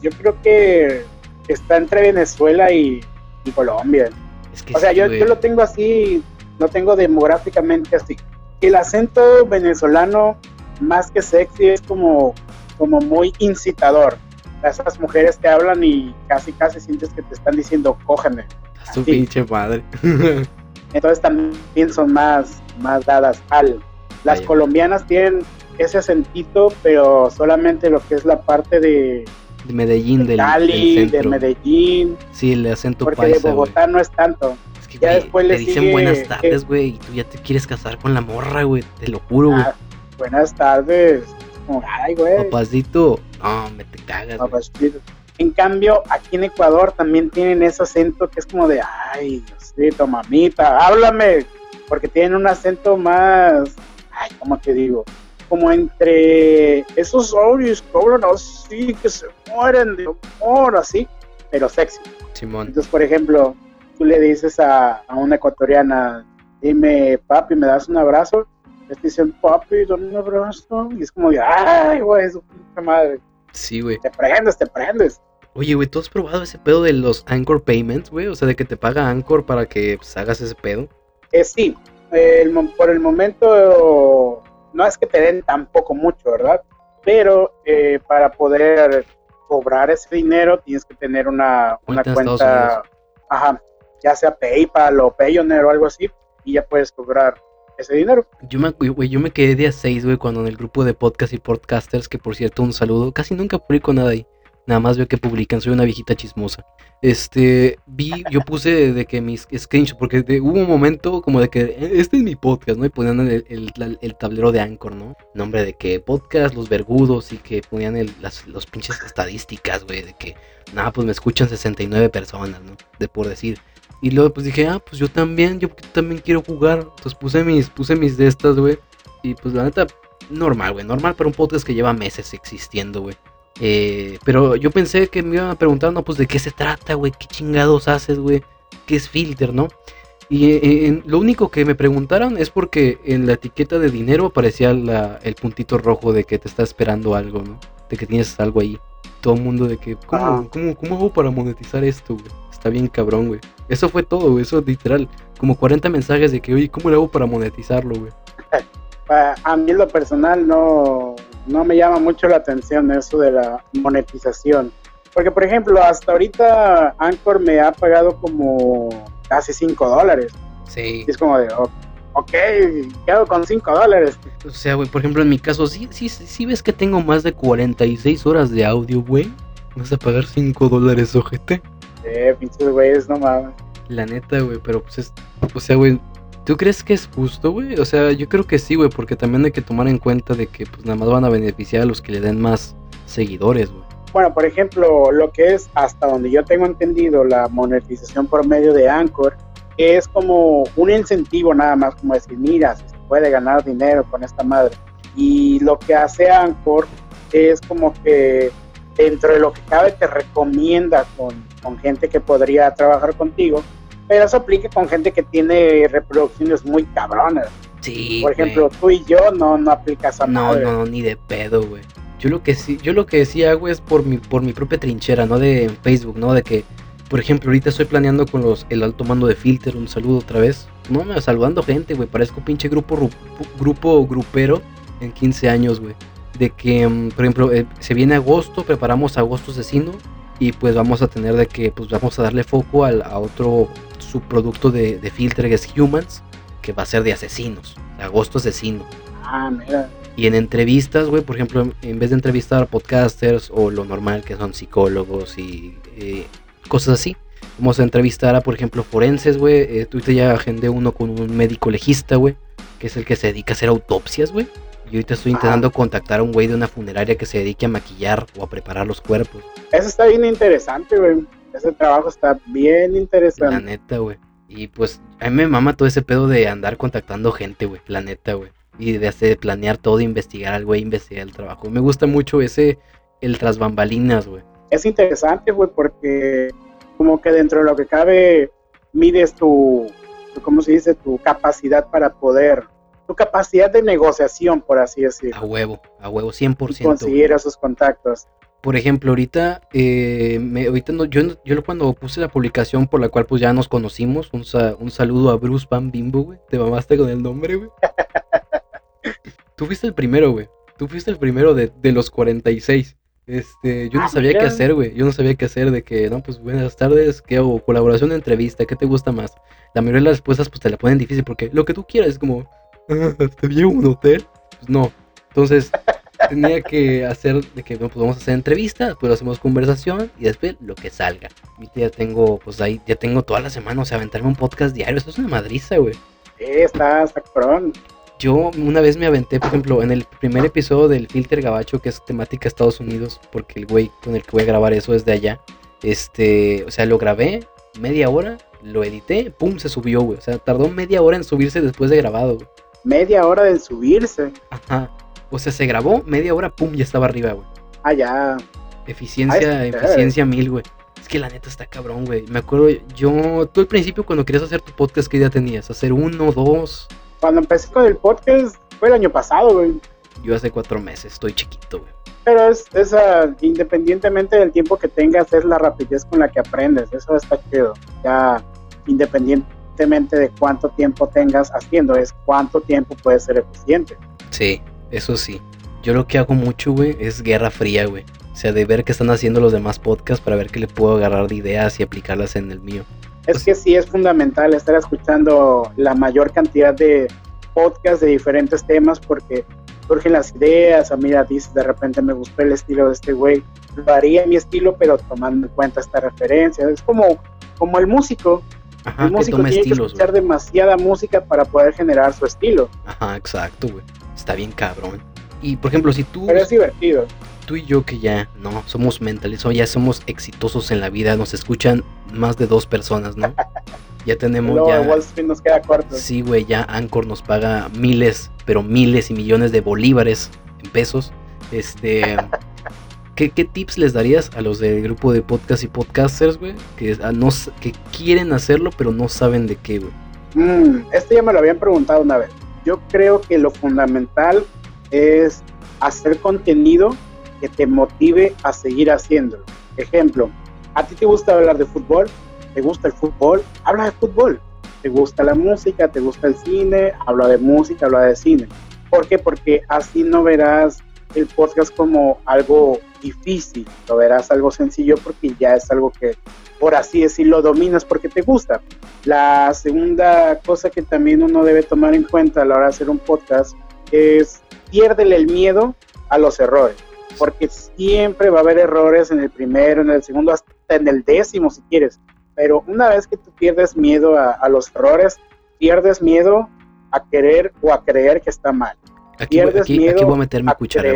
yo creo que está entre Venezuela y, y Colombia. Es que O sea, sí, yo, yo lo tengo así, lo tengo demográficamente así. El acento venezolano, más que sexy, es como, como muy incitador. Esas mujeres te hablan y casi, casi sientes que te están diciendo, cógeme. A su pinche madre. Entonces también son más, más dadas al. Las colombianas tienen ese acentito, pero solamente lo que es la parte de de Medellín, del, Cali, del de. Medellín, Sí, el acento porque de paisa, güey. Bogotá no es tanto. Es que, ya güey, después te le dicen sigue, buenas tardes, güey, y tú ya te quieres casar con la morra, güey. Te lo juro, güey. Ah, buenas tardes. Como, Ay, güey. Papacito, no, me te cagas, papacito. En cambio, aquí en Ecuador también tienen ese acento que es como de, ay, Diosito, mamita, háblame. Porque tienen un acento más, ay, ¿cómo te digo? Como entre esos audios que hablan así, que se mueren de amor, así, pero sexy. Simón. Entonces, por ejemplo, tú le dices a, a una ecuatoriana, dime, papi, ¿me das un abrazo? Te dicen, papi, dame un abrazo. Y es como, de, ay, güey, su puta madre. Sí, güey. Te prendes, te prendes. Oye, güey, ¿tú has probado ese pedo de los Anchor Payments, güey? O sea, de que te paga Anchor para que pues, hagas ese pedo. Eh, sí, el por el momento no es que te den tampoco mucho, ¿verdad? Pero eh, para poder cobrar ese dinero tienes que tener una, una Cuenta en Estados cuenta, ajá, ya sea PayPal o Payoneer o algo así, y ya puedes cobrar ese dinero. Yo me, güey, yo me quedé día 6, güey, cuando en el grupo de podcast y podcasters, que por cierto, un saludo, casi nunca publico nada ahí. Nada más veo que publican, soy una viejita chismosa. Este, vi, yo puse de que mis screenshots, porque hubo un momento como de que "Eh, este es mi podcast, ¿no? Y ponían el, el- tablero de Anchor, ¿no? Nombre de que podcast, los vergudos, y que ponían las los pinches estadísticas, güey, de que, nada, pues me escuchan 69 personas, ¿no? De por decir. Y luego pues dije, ah, pues yo también, yo también quiero jugar. Entonces puse mis, puse mis de estas, güey. Y pues la neta, normal, güey. Normal para un podcast que lleva meses existiendo, güey. Eh, pero yo pensé que me iban a preguntar, no, pues de qué se trata, güey. ¿Qué chingados haces, güey? ¿Qué es Filter, no? Y eh, en- lo único que me preguntaron es porque en la etiqueta de dinero aparecía la- el puntito rojo de que te está esperando algo, ¿no? De que tienes algo ahí. Todo el mundo de que, ¿cómo, Ah. cómo, cómo hago para monetizar esto, güey? Está bien cabrón, güey. Eso fue todo, güey. Eso literal. Como 40 mensajes de que, oye, ¿cómo le hago para monetizarlo, güey? Pa- A mí en lo personal no, no me llama mucho la atención eso de la monetización. Porque, por ejemplo, hasta ahorita Anchor me ha pagado como casi 5 dólares. Sí. Y es como de, "O- ok, ¿qué hago con 5 dólares? O sea, güey, por ejemplo, en mi caso, sí, sí, sí, sí ves que tengo más de 46 horas de audio, güey. ¿Vas a pagar 5 dólares, ojete? Eh, pinches güeyes, no mames. La neta, güey, pero pues es. O sea, güey, ¿tú crees que es justo, güey? O sea, yo creo que sí, güey, porque también hay que tomar en cuenta de que, pues nada más van a beneficiar a los que le den más seguidores, güey. Bueno, por ejemplo, lo que es hasta donde yo tengo entendido la monetización por medio de Anchor es como un incentivo nada más, como decir, mira, si se puede ganar dinero con esta madre. Y lo que hace Anchor es como que dentro de lo que cabe te recomienda con, con gente que podría trabajar contigo, pero eso aplica con gente que tiene reproducciones muy cabronas. Sí. Por ejemplo, tú y yo no, no aplicas a No, no, no, ni de pedo, güey. Yo lo que sí, yo lo que sí hago es por mi, por mi propia trinchera, no de Facebook, ¿no? De que, por ejemplo, ahorita estoy planeando con los, el alto mando de Filter, un saludo otra vez. No, me saludando gente, güey. Parezco pinche grupo, ru- grupo grupero en 15 años, güey. De que, mm, por ejemplo, eh, se viene agosto, preparamos agosto asesino. Y pues vamos a tener de que, pues vamos a darle foco al, a otro subproducto de, de Filter es Humans, que va a ser de asesinos. Agosto asesino. Ah, mira. Y en entrevistas, güey, por ejemplo, en vez de entrevistar a podcasters o lo normal que son psicólogos y eh, cosas así, vamos a entrevistar a, por ejemplo, forenses, güey. Eh, ya agendé uno con un médico legista, güey, que es el que se dedica a hacer autopsias, güey. Y ahorita estoy Ah. intentando contactar a un güey de una funeraria que se dedique a maquillar o a preparar los cuerpos. Eso está bien interesante, güey. Ese trabajo está bien La interesante. neta, güey. Y pues a mí me mama todo ese pedo de andar contactando gente, güey. La neta, güey. Y de hacer, planear todo, investigar al güey, investigar el trabajo. Me gusta mucho ese, el tras bambalinas, güey. Es interesante, güey, porque como que dentro de lo que cabe mides tu, tu, ¿cómo se dice? Tu capacidad para poder, tu capacidad de negociación, por así A decirlo. huevo, a huevo, Y 100%. güey. conseguir esos contactos. Por ejemplo, ahorita, eh, me, ahorita no, yo, yo cuando puse la publicación por la cual pues ya nos conocimos, un, sa- un saludo a Bruce Van Bimbo, güey. Te mamaste con el nombre, güey. Tú fuiste el primero, güey. Tú fuiste el primero de, de los 46. Este, yo no Ah, sabía qué hacer, güey. Yo no sabía qué hacer de que, no, pues buenas tardes, ¿qué hago? Colaboración de entrevista, ¿qué te gusta más? La mayoría de las respuestas pues te la ponen difícil porque lo que tú quieras es como, "Ah, ¿te llevo un hotel? Pues no. Entonces, tenía que hacer de que no, pues a hacer entrevista, después hacemos conversación y después lo que salga. Ya tengo, pues ahí ya tengo toda la semana, o sea, aventarme un podcast diario, eso es una madriza, güey. Eh, está, está cabrón. Yo una vez me aventé, por ejemplo, en el primer episodio del Filter Gabacho, que es temática Estados Unidos, porque el güey con el que voy a grabar eso es de allá. Este, o sea, lo grabé media hora, lo edité, pum, se subió, güey. O sea, tardó media hora en subirse después de grabado, güey. Media hora de subirse. Ajá. O sea, se grabó media hora, pum, ya estaba arriba, güey. Ah, ya. Eficiencia, Ay, está eficiencia mil, güey. Es que la neta está cabrón, güey. Me acuerdo, yo, tú al principio cuando querías hacer tu podcast, ¿qué idea tenías? ¿Hacer uno, dos? Cuando empecé con el podcast fue el año pasado, güey. Yo hace cuatro meses, estoy chiquito, güey. Pero es, es, ah, independientemente del tiempo que tengas, es la rapidez con la que aprendes. Eso está chido. Ya, independientemente de cuánto tiempo tengas haciendo, es cuánto tiempo puedes ser eficiente. Sí, eso sí. Yo lo que hago mucho, güey, es guerra fría, güey. O sea, de ver qué están haciendo los demás podcasts para ver qué le puedo agarrar de ideas y aplicarlas en el mío. Es que sí es fundamental estar escuchando la mayor cantidad de podcasts de diferentes temas porque surgen las ideas. A mí dices, de repente me gustó el estilo de este güey. Lo haría mi estilo, pero tomando en cuenta esta referencia. Es como, como el músico. Ajá, que músico toma tiene que estilos, escuchar güey. demasiada música para poder generar su estilo. Ajá, exacto, güey. Está bien cabrón. Y por ejemplo, si tú, Pero es divertido. tú y yo que ya no somos mentales o ya somos exitosos en la vida, nos escuchan más de dos personas, ¿no? Ya tenemos ya Wall Street nos queda corto. Sí, güey, ya Anchor nos paga miles, pero miles y millones de bolívares en pesos. Este, ¿qué, qué tips les darías a los del grupo de podcast y podcasters, güey? Que, ah, no, que quieren hacerlo, pero no saben de qué, güey. Mm, este ya me lo habían preguntado una vez. Yo creo que lo fundamental es hacer contenido que te motive a seguir haciéndolo. Ejemplo, ¿a ti te gusta hablar de fútbol? ¿Te gusta el fútbol? Habla de fútbol. ¿Te gusta la música? ¿Te gusta el cine? Habla de música, habla de cine. ¿Por qué? Porque así no verás el podcast como algo difícil, lo verás algo sencillo porque ya es algo que, por así decirlo, dominas porque te gusta. La segunda cosa que también uno debe tomar en cuenta a la hora de hacer un podcast es piérdele el miedo a los errores, porque siempre va a haber errores en el primero, en el segundo, hasta en el décimo si quieres. Pero una vez que tú pierdes miedo a, a los errores, pierdes miedo a querer o a creer que está mal. Aquí, voy- aquí, miedo aquí voy a meter mi A cuchara,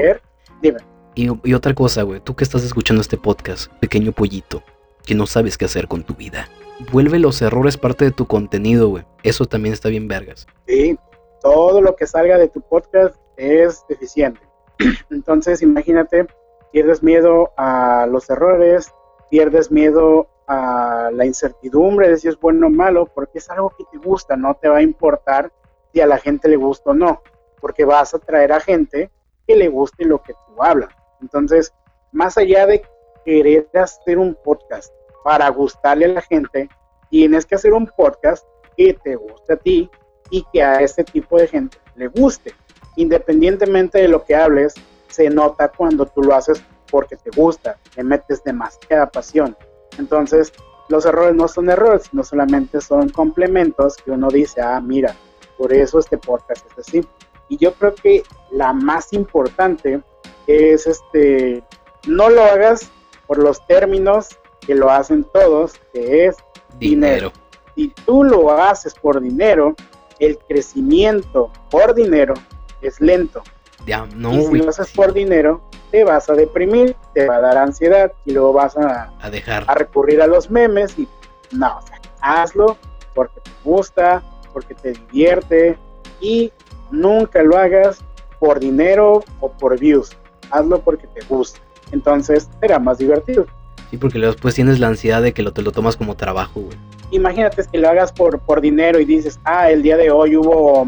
dime, Y, y otra cosa, güey, tú que estás escuchando este podcast, pequeño pollito, que no sabes qué hacer con tu vida. Vuelve los errores parte de tu contenido, güey. Eso también está bien vergas. sí, todo lo que salga de tu podcast es deficiente. Entonces, imagínate, pierdes miedo a los errores, pierdes miedo a la incertidumbre de si es bueno o malo, porque es algo que te gusta, no te va a importar si a la gente le gusta o no, porque vas a traer a gente que le guste lo que tú hablas. Entonces, más allá de querer hacer un podcast para gustarle a la gente, tienes que hacer un podcast que te guste a ti y que a ese tipo de gente le guste. Independientemente de lo que hables, se nota cuando tú lo haces porque te gusta, le metes demasiada pasión. Entonces, los errores no son errores, sino solamente son complementos que uno dice, ah, mira, por eso este podcast es así. Y yo creo que la más importante es este, no lo hagas por los términos que lo hacen todos, que es dinero. Si tú lo haces por dinero, el crecimiento por dinero es lento. Ya, no, y si lo haces por dinero, te vas a deprimir, te va a dar ansiedad y luego vas a, a dejar. a recurrir a los memes y no, o sea, hazlo porque te gusta, porque te divierte y nunca lo hagas por dinero o por views. Hazlo porque te gusta. Entonces será más divertido. Sí, porque después tienes la ansiedad de que lo, te lo tomas como trabajo, güey. Imagínate que lo hagas por, por dinero y dices, ah, el día de hoy hubo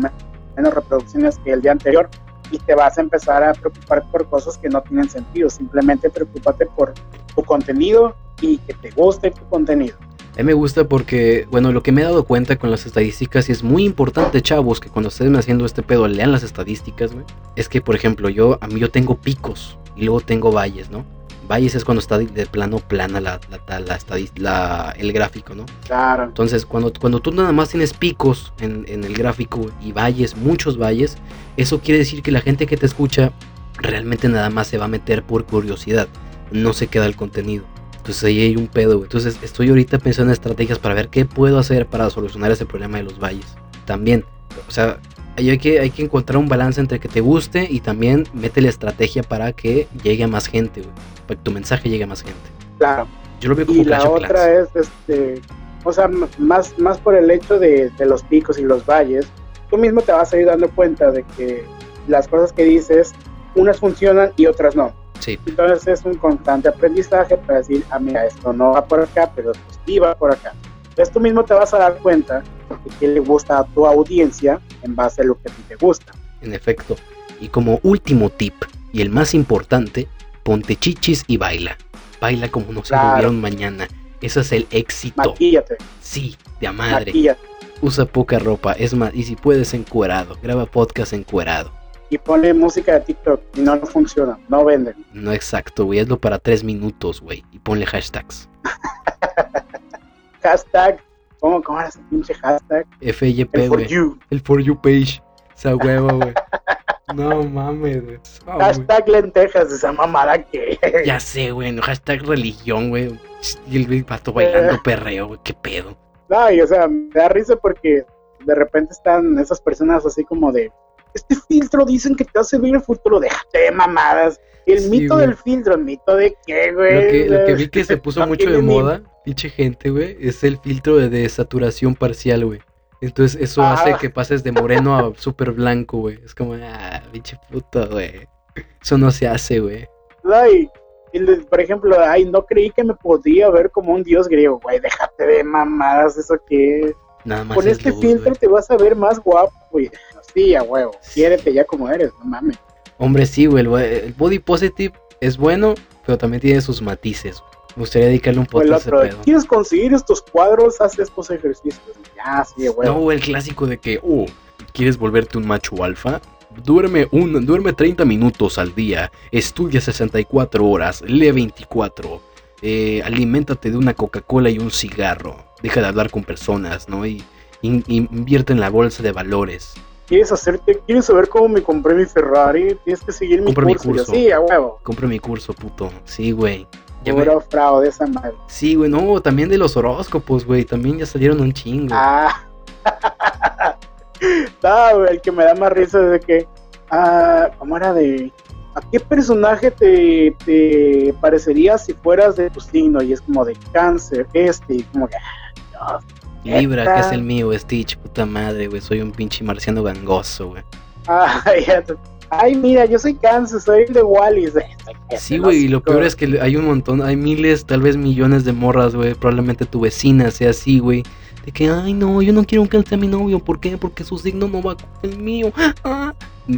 menos reproducciones que el día anterior y te vas a empezar a preocupar por cosas que no tienen sentido. Simplemente preocúpate por tu contenido y que te guste tu contenido. A mí me gusta porque, bueno, lo que me he dado cuenta con las estadísticas y es muy importante, chavos, que cuando estén haciendo este pedo lean las estadísticas, güey. Es que, por ejemplo, yo, a mí yo tengo picos y luego tengo valles, ¿no? Valles es cuando está de plano plana la, la, la, la, el gráfico, ¿no? Claro. Entonces, cuando, cuando tú nada más tienes picos en, en, el gráfico y valles, muchos valles, eso quiere decir que la gente que te escucha realmente nada más se va a meter por curiosidad, no se queda el contenido. Entonces ahí hay un pedo, güey. Entonces estoy ahorita pensando en estrategias para ver qué puedo hacer para solucionar ese problema de los valles. También, o sea, hay que, hay que encontrar un balance entre que te guste y también mete la estrategia para que llegue a más gente, güey. Para que tu mensaje llegue a más gente. Claro. Yo lo veo como y la otra es, este, o sea, más, más por el hecho de, de, los picos y los valles, tú mismo te vas a ir dando cuenta de que las cosas que dices, unas funcionan y otras no. Sí. Entonces es un constante aprendizaje para decir, ah, mira, esto no va por acá, pero sí va por acá. Entonces tú mismo te vas a dar cuenta de qué le gusta a tu audiencia en base a lo que a ti te gusta. En efecto. Y como último tip, y el más importante, ponte chichis y baila. Baila como no se Claro. mañana. Ese es el éxito. Maquíllate, Sí, de a madre. maquíllate. Usa poca ropa. Es más, y si puedes, encuerado. Graba podcast encuerado. Y ponle música de TikTok y no, no funciona, no venden. No exacto, güey. Hazlo para tres minutos, güey. Y ponle hashtags. Hashtag, ¿cómo, cómo era ese pinche hashtag? FYP, El for you. El For You page. Esa hueva, güey. No mames, güey. Güey. Hashtag lentejas, esa mamada que. Ya sé, güey. No, hashtag religión, güey. Y el pato bailando perreo, güey. ¿Qué pedo? No, y o sea, me da risa porque de repente están esas personas así como de. Este filtro dicen que te hace ver el futuro, déjate de mamadas. El Sí, mito güey. del filtro, ¿el mito de qué, güey? Lo que, lo que vi que se puso mucho de moda, pinche gente, güey, es el filtro de, de saturación parcial, güey. Entonces eso Ah. hace que pases de moreno a súper blanco, güey. Es como, ah, pinche puto, güey. Eso no se hace, güey. Ay, por ejemplo, ay, no creí que me podía ver como un dios griego, güey, déjate de mamadas, eso que Nada más con es este luz, filtro te vas a ver más guapo, güey. Sí, a huevo, quiérete ya como eres, no mames. Hombre, sí, güey. El, body positive es bueno, pero también tiene sus matices. güey. Me gustaría dedicarle un podcast a otro, pedo. ¿quieres conseguir estos cuadros? Haz estos ejercicios. Ya, sí, a huevo. No, el clásico de que, oh, ¿quieres volverte un macho alfa? Duerme, un, duerme 30 minutos al día, estudia 64 horas, lee 24, eh, aliméntate de una Coca-Cola y un cigarro, deja de hablar con personas, ¿no? Y, in- invierte en la bolsa de valores. ¿Quieres hacerte, quieres saber cómo me compré mi Ferrari? Tienes que seguir mi mi curso. Curso. sí, a huevo. Compra mi curso, puto. Sí, güey. Ya Puro fraude esa madre. Sí, güey, no, también de los horóscopos, güey, también ya salieron un chingo. Ah. no, güey, el que me da más risa es de que. Ah, ¿Cómo era de.? ¿A qué personaje te, te parecería si fueras de tu signo? Y es como de cáncer, este, y como que. ah, Dios. Libra, que es el mío, Stitch, puta madre, güey, soy un pinche marciano gangoso, güey. Ah, ya te- ay, mira, yo soy Kansas, soy el de Wallis. Sí, güey, y lo peor es que hay un montón, hay miles, tal vez millones de morras, güey. Probablemente tu vecina sea así, güey. De que, ay, no, yo no quiero que él sea mi novio. ¿Por qué? Porque su signo no va con el mío. Ah.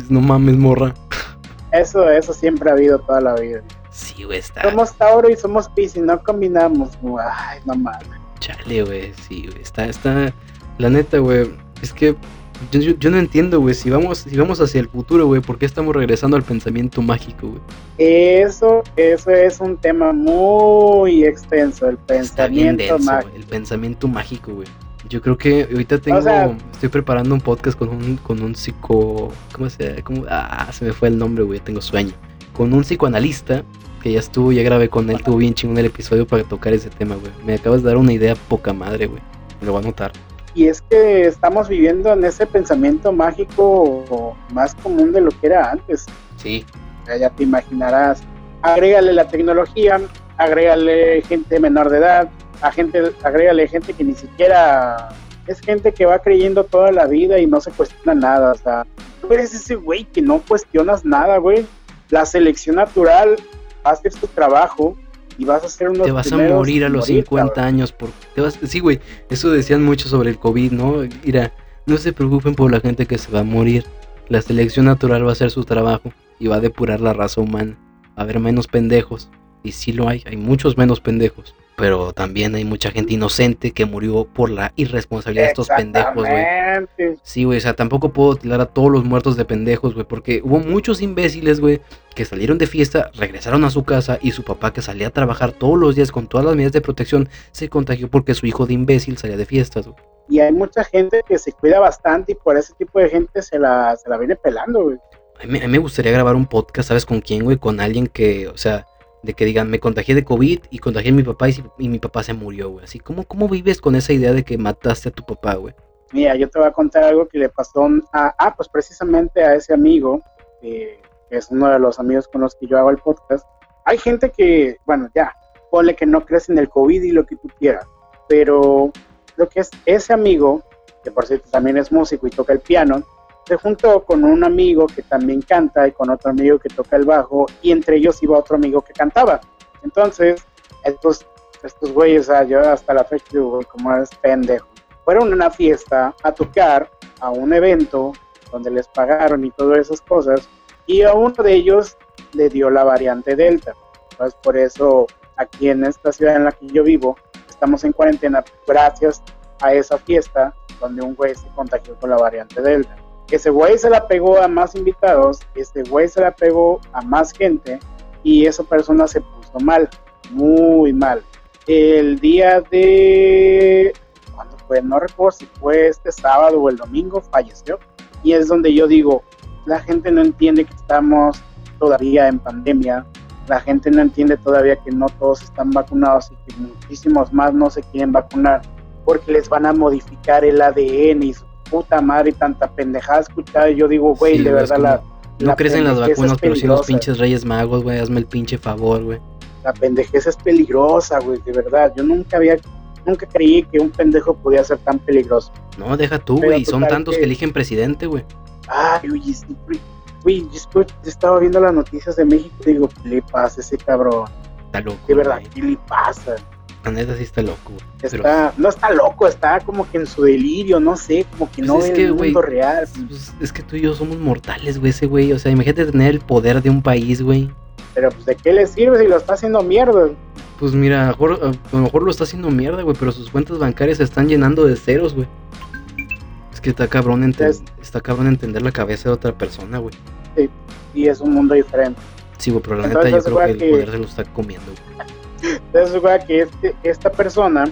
No mames, morra. Eso, eso siempre ha habido toda la vida. Sí, güey, está. Somos Tauro y somos Pisces, no combinamos. Ay, no mames. Chale, güey, sí, güey. Está, está. La neta, güey. Es que yo, no entiendo, güey, si vamos, si vamos hacia el futuro, güey, ¿por qué estamos regresando al pensamiento mágico, güey? Eso, eso es un tema muy extenso, el pensamiento mágico. El pensamiento mágico, güey. Yo creo que ahorita tengo, estoy preparando un podcast con un, con un psico, ¿cómo se, cómo? ah, se me fue el nombre, güey, tengo sueño, con un psicoanalista que ya estuvo, ya grabé con él, tuvo bien chingón el episodio para tocar ese tema, güey. Me acabas de dar una idea poca madre, güey. Lo voy a anotar. Y es que estamos viviendo en ese pensamiento mágico más común de lo que era antes. Sí. Ya te imaginarás. Agrégale la tecnología, agrégale gente menor de edad, a gente, agrégale gente que ni siquiera es gente que va creyendo toda la vida y no se cuestiona nada. O sea, tú eres ese güey que no cuestionas nada, güey. La selección natural hace su trabajo y vas a ser uno Te vas a morir a los 50 años. Por, te vas, sí, güey, eso decían mucho sobre el COVID, ¿no? Mira, no se preocupen por la gente que se va a morir. La selección natural va a hacer su trabajo y va a depurar la raza humana. Va a haber menos pendejos. Y sí lo hay, hay muchos menos pendejos pero también hay mucha gente inocente que murió por la irresponsabilidad de estos pendejos, güey. Sí, güey, o sea, tampoco puedo tirar a todos los muertos de pendejos, güey, porque hubo muchos imbéciles, güey, que salieron de fiesta, regresaron a su casa y su papá que salía a trabajar todos los días con todas las medidas de protección se contagió porque su hijo de imbécil salía de fiestas, güey. Y hay mucha gente que se cuida bastante y por ese tipo de gente se la, se la viene pelando, güey. A mí, a mí me gustaría grabar un podcast, ¿sabes con quién, güey? Con alguien que, o sea, de que digan, me contagié de COVID y contagié a mi papá y, mi papá se murió, güey. Así, ¿cómo, ¿cómo vives con esa idea de que mataste a tu papá, güey? Mira, yo te voy a contar algo que le pasó a, ah, pues precisamente a ese amigo, que es uno de los amigos con los que yo hago el podcast. Hay gente que, bueno, ya, ponle que no crees en el COVID y lo que tú quieras, pero lo que es ese amigo, que por cierto también es músico y toca el piano, se juntó con un amigo que también canta y con otro amigo que toca el bajo y entre ellos iba otro amigo que cantaba. Entonces, estos, estos güeyes, hasta la fecha digo, como es pendejo, fueron a una fiesta a tocar a un evento donde les pagaron y todas esas cosas y a uno de ellos le dio la variante Delta. Entonces, por eso aquí en esta ciudad en la que yo vivo, estamos en cuarentena gracias a esa fiesta donde un güey se contagió con la variante Delta ese güey se la pegó a más invitados, ese güey se la pegó a más gente y esa persona se puso mal, muy mal. El día de, ¿cuándo fue? No recuerdo si fue este sábado o el domingo, falleció. Y es donde yo digo, la gente no entiende que estamos todavía en pandemia, la gente no entiende todavía que no todos están vacunados y que muchísimos más no se quieren vacunar porque les van a modificar el ADN y su puta madre, tanta pendejada escuchada. Y yo digo, güey, de verdad la. No crees en las vacunas, pero si los pinches Reyes Magos, güey, hazme el pinche favor, güey. La pendejeza es peligrosa, güey, de verdad. Yo nunca había, nunca creí que un pendejo podía ser tan peligroso. No, deja tú, güey. Son tantos que... eligen presidente, güey. Ay, oye, sí, güey. Yo estaba viendo las noticias de México y digo, ¿qué le pasa a ese cabrón? Está loco. De verdad, ¿qué le pasa? La neta sí está loco. Está, No está loco, está como que en su delirio, no sé, como que pues no es que, el mundo real. Pues, es que tú y yo somos mortales, güey, ese güey. O sea, imagínate tener el poder de un país, güey. Pero pues de qué le sirve si lo está haciendo mierda. Pues mira, a lo mejor, lo está haciendo mierda, güey, pero sus cuentas bancarias se están llenando de ceros, güey. Es que está cabrón, está cabrón entender la cabeza de otra persona, güey. Sí, y es un mundo diferente. Sí, güey, pero la neta yo creo que, el poder se lo está comiendo, güey. Entonces, que este, esta persona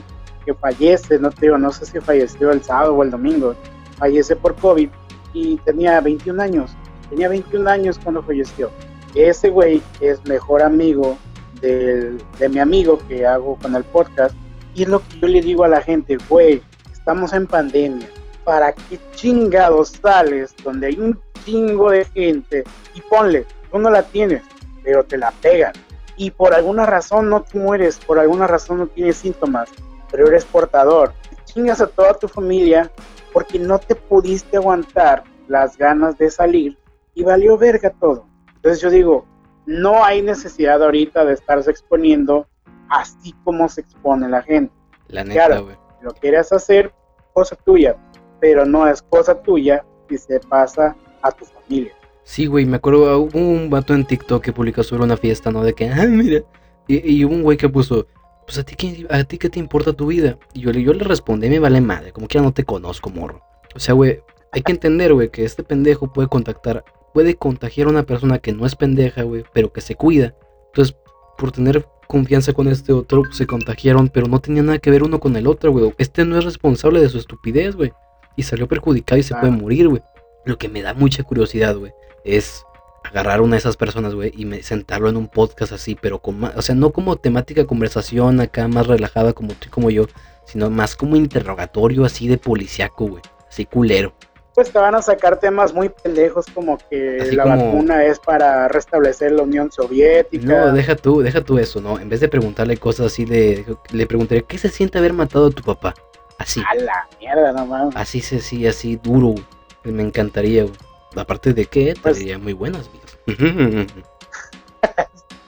que fallece, no te digo, no sé si falleció el sábado o el domingo, fallece por COVID y tenía 21 años. Tenía 21 años cuando falleció. Ese güey es mejor amigo de mi amigo que hago con el podcast. Y es lo que yo le digo a la gente, güey, estamos en pandemia. ¿Para qué chingados sales donde hay un chingo de gente? Y ponle, tú no la tienes, pero te la pegan y por alguna razón no te mueres, por alguna razón no tienes síntomas, pero eres portador. Chingas a toda tu familia porque no te pudiste aguantar las ganas de salir y valió verga todo. Entonces yo digo, no hay necesidad ahorita de estarse exponiendo así como se expone la gente. La neta, Claro. Lo quieres hacer, cosa tuya, pero no es cosa tuya si se pasa a tu familia. Sí, güey, me acuerdo, hubo un vato en TikTok que publicó sobre una fiesta, ¿no? De que, ah, mira. Y, y hubo un güey que puso, pues a ti, qué, a ti qué te importa tu vida. Y yo, le- yo le respondí, me vale madre, como que ya no te conozco, morro. O sea, güey, hay que entender, güey, que este pendejo puede contactar, puede contagiar a una persona que no es pendeja, güey, pero que se cuida. Entonces, por tener confianza con este otro, se contagiaron, pero no tenía nada que ver uno con el otro, güey. Este no es responsable de su estupidez, güey. Y salió perjudicado y se Ah. puede morir, güey. Lo que me da mucha curiosidad, güey, es agarrar a una de esas personas, güey, y me, sentarlo en un podcast así, pero con más, o sea, no como temática conversación acá más relajada como tú y como yo, sino más como interrogatorio así de policiaco, güey, así culero. Pues te van a sacar temas muy pendejos como que Así la como- vacuna es para restablecer la Unión Soviética. No, deja tú, deja tú eso, ¿no? En vez de preguntarle cosas así de, le preguntaría, ¿qué se siente haber matado a tu papá? Así, A la mierda, no mames. así, sí, sí, así duro, güey. Me encantaría, güey. Aparte de que, Pues- muy buenas, güey.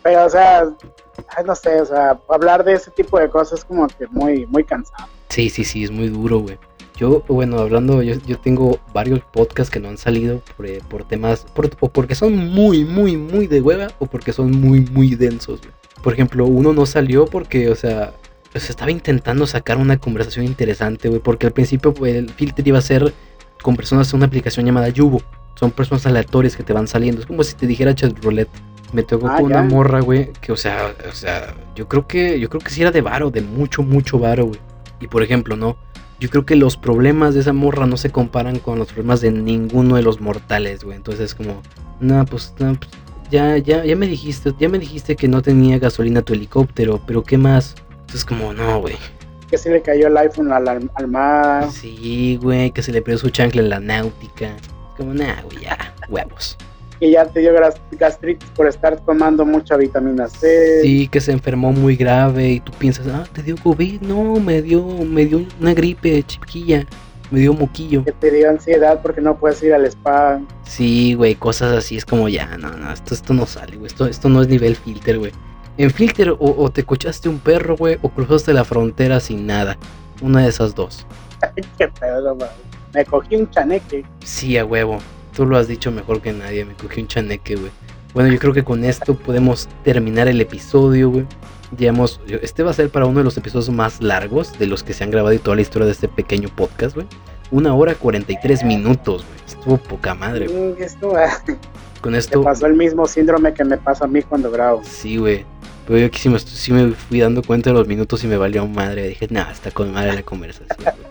Pero, o sea, ay, no sé, o sea, hablar de ese tipo de cosas es como que muy, muy cansado. Sí, sí, sí, es muy duro, güey. Yo, bueno, hablando, yo, yo tengo varios podcasts que no han salido por, eh, por temas, por- o porque son muy, muy, muy de hueva, o porque son muy, muy densos, güey. Por ejemplo, uno no salió porque, o sea, se estaba intentando sacar una conversación interesante, güey, porque al principio pues, el filter iba a ser con personas de una aplicación llamada Yubo. Son personas aleatorias que te van saliendo. Es como si te dijera chat roulette. Me tocó Ah, con ya. una morra, güey, que, o sea, o sea, yo creo que, yo creo que sí era de varo, de mucho, mucho varo, güey. Y por ejemplo, ¿no? Yo creo que los problemas de esa morra no se comparan con los problemas de ninguno de los mortales, güey. Entonces es como, no, pues, no, pues, ya, ya, ya me dijiste, ya me dijiste que no tenía gasolina tu helicóptero, pero ¿qué más? Entonces como, no, güey. Que si le cayó el iPhone al, al, al mar. Sí, güey, que se le perdió su chancla en la náutica. Como, nah, güey, ya, huevos. Que ya te dio gas- gastritis por estar tomando mucha vitamina C. Sí, que se enfermó muy grave y tú piensas, ah, te dio COVID. No, me dio, me dio una gripe chiquilla, me dio moquillo. Que te dio ansiedad porque no puedes ir al spa. Sí, güey, cosas así es como ya, no, no, esto, esto no sale, güey. Esto, esto no es nivel filter, güey. En filter o, o te cochaste un perro, güey, o cruzaste la frontera sin nada. Una de esas dos. Qué pedo, mames. Me cogí un chaneque. Sí, a huevo. Tú lo has dicho mejor que nadie, me cogí un chaneque, güey. Bueno, yo creo que con esto podemos terminar el episodio, güey. Digamos, este va a ser para uno de los episodios más largos de los que se han grabado y toda la historia de este pequeño podcast, güey. Una hora 43 minutos, güey. Estuvo poca madre, güey. Esto ah, Con me esto, pasó el mismo síndrome que me pasa a mí cuando grabo. sí, güey. Pero yo aquí sí me, estu- sí me fui dando cuenta de los minutos y me valió madre. Dije, nah, está con madre la conversación, güey.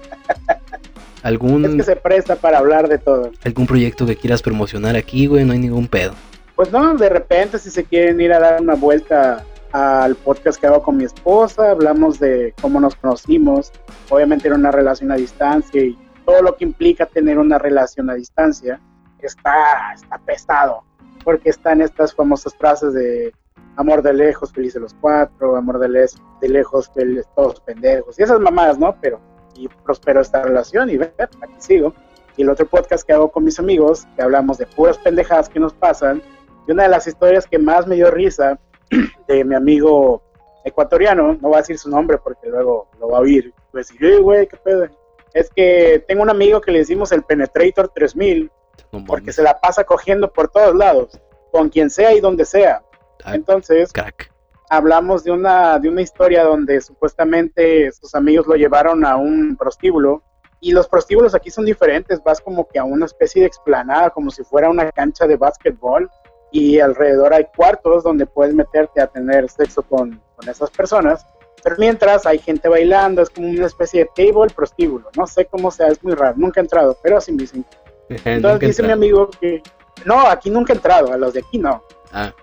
¿Algún, Es que se presta para hablar de todo. ¿Algún proyecto que quieras promocionar aquí, güey? No hay ningún pedo. Pues no, de repente si se quieren ir a dar una vuelta al podcast que hago con mi esposa, hablamos de cómo nos conocimos, obviamente era una relación a distancia y todo lo que implica tener una relación a distancia está, está pesado, porque están estas famosas frases de amor de lejos, felices los cuatro, amor de, les- de lejos, felices todos pendejos, y esas mamadas, ¿no? Pero, y prosperó esta relación y ve, aquí sigo. Y el otro podcast que hago con mis amigos, que hablamos de puras pendejadas que nos pasan, y una de las historias que más me dio risa de mi amigo ecuatoriano, no voy a decir su nombre porque luego lo va a oír, a decir, "Eh, güey, qué pedo. Es que tengo un amigo que le decimos el Penetrator 3000 No porque se la pasa cogiendo por todos lados, con quien sea y donde sea. Ah, Entonces, crack. Hablamos de una, de una historia donde supuestamente sus amigos lo llevaron a un prostíbulo. Y los prostíbulos aquí son diferentes, vas como que a una especie de explanada, como si fuera una cancha de básquetbol. Y alrededor hay cuartos donde puedes meterte a tener sexo con, con esas personas. Pero mientras hay gente bailando, es como una especie de table prostíbulo. No sé cómo sea, es muy raro, nunca he entrado, pero así me dicen. Entonces Nunca dice mi amigo que... No, aquí nunca he entrado, a los de aquí no. Ah,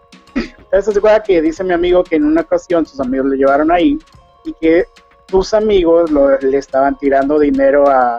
Entonces se acuerda que dice mi amigo que en una ocasión sus amigos lo llevaron ahí y que sus amigos le estaban tirando dinero a,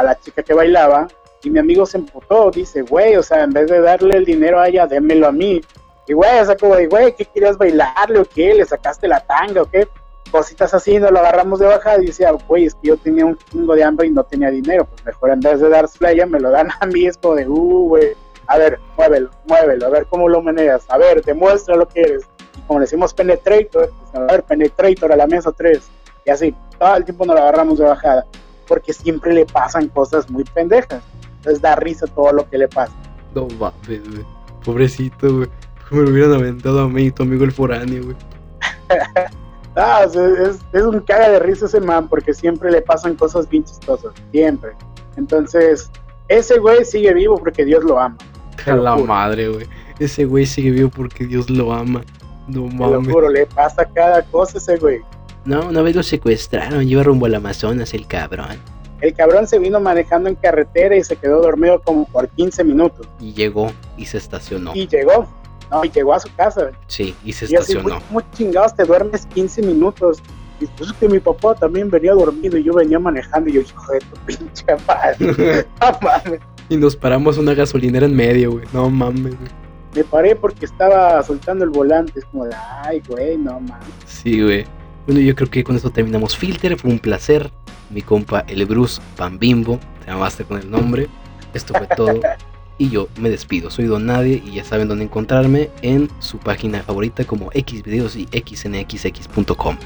la chica que bailaba y mi amigo se emputó, dice, güey, o sea, en vez de darle el dinero a ella, démelo a mí. Y güey, o sea, como de, güey, ¿qué querías bailarle o qué? ¿Le sacaste la tanga o qué? Cositas así, nos lo agarramos de bajada y decía, güey, es que yo tenía un chingo de hambre y no tenía dinero, pues mejor en vez de dársela a ella, me lo dan a mí, es como de, uh, güey. A ver, muévelo, muévelo, a ver cómo lo manejas. A ver, demuestra lo que eres. Y como decimos penetrator, pues, a ver, penetrator a la mesa 3. Y así, todo el tiempo nos lo agarramos de bajada. Porque siempre le pasan cosas muy pendejas. Entonces da risa todo lo que le pasa. No mames, güey. Pobrecito, güey. Me lo hubieran aventado a mí y tu amigo el foráneo, güey. Ah, es, es un cara de risa ese man porque siempre le pasan cosas bien chistosas, siempre. Entonces, ese güey sigue vivo porque Dios lo ama. A la madre, güey. Ese güey sigue vivo porque Dios lo ama. No Te lo mames. juro, le pasa cada cosa a ese güey. No, una vez lo secuestraron, iba rumbo al Amazonas el cabrón. El cabrón se vino manejando en carretera y se quedó dormido como por 15 minutos. Y llegó y se estacionó. Y llegó, no, y llegó a su casa. Sí, y se Y así, muy, estacionó. muy chingados, te duermes 15 minutos. Y pues es que mi papá también venía dormido y yo venía manejando. Y yo, hijo de tu pinche madre. No mames. y nos paramos una gasolinera en medio, güey. No mames, güey. Me paré porque estaba soltando el volante. Es como de, ay, güey, no mames. Sí, güey. Bueno, yo creo que con esto terminamos Filter. Fue un placer. Mi compa, el Bruce Bambimbo. Te llamaste con el nombre. Esto fue todo. Y yo me despido. Soy Don Nadie y ya saben dónde encontrarme en su página favorita como Xvideos y xnxx.com.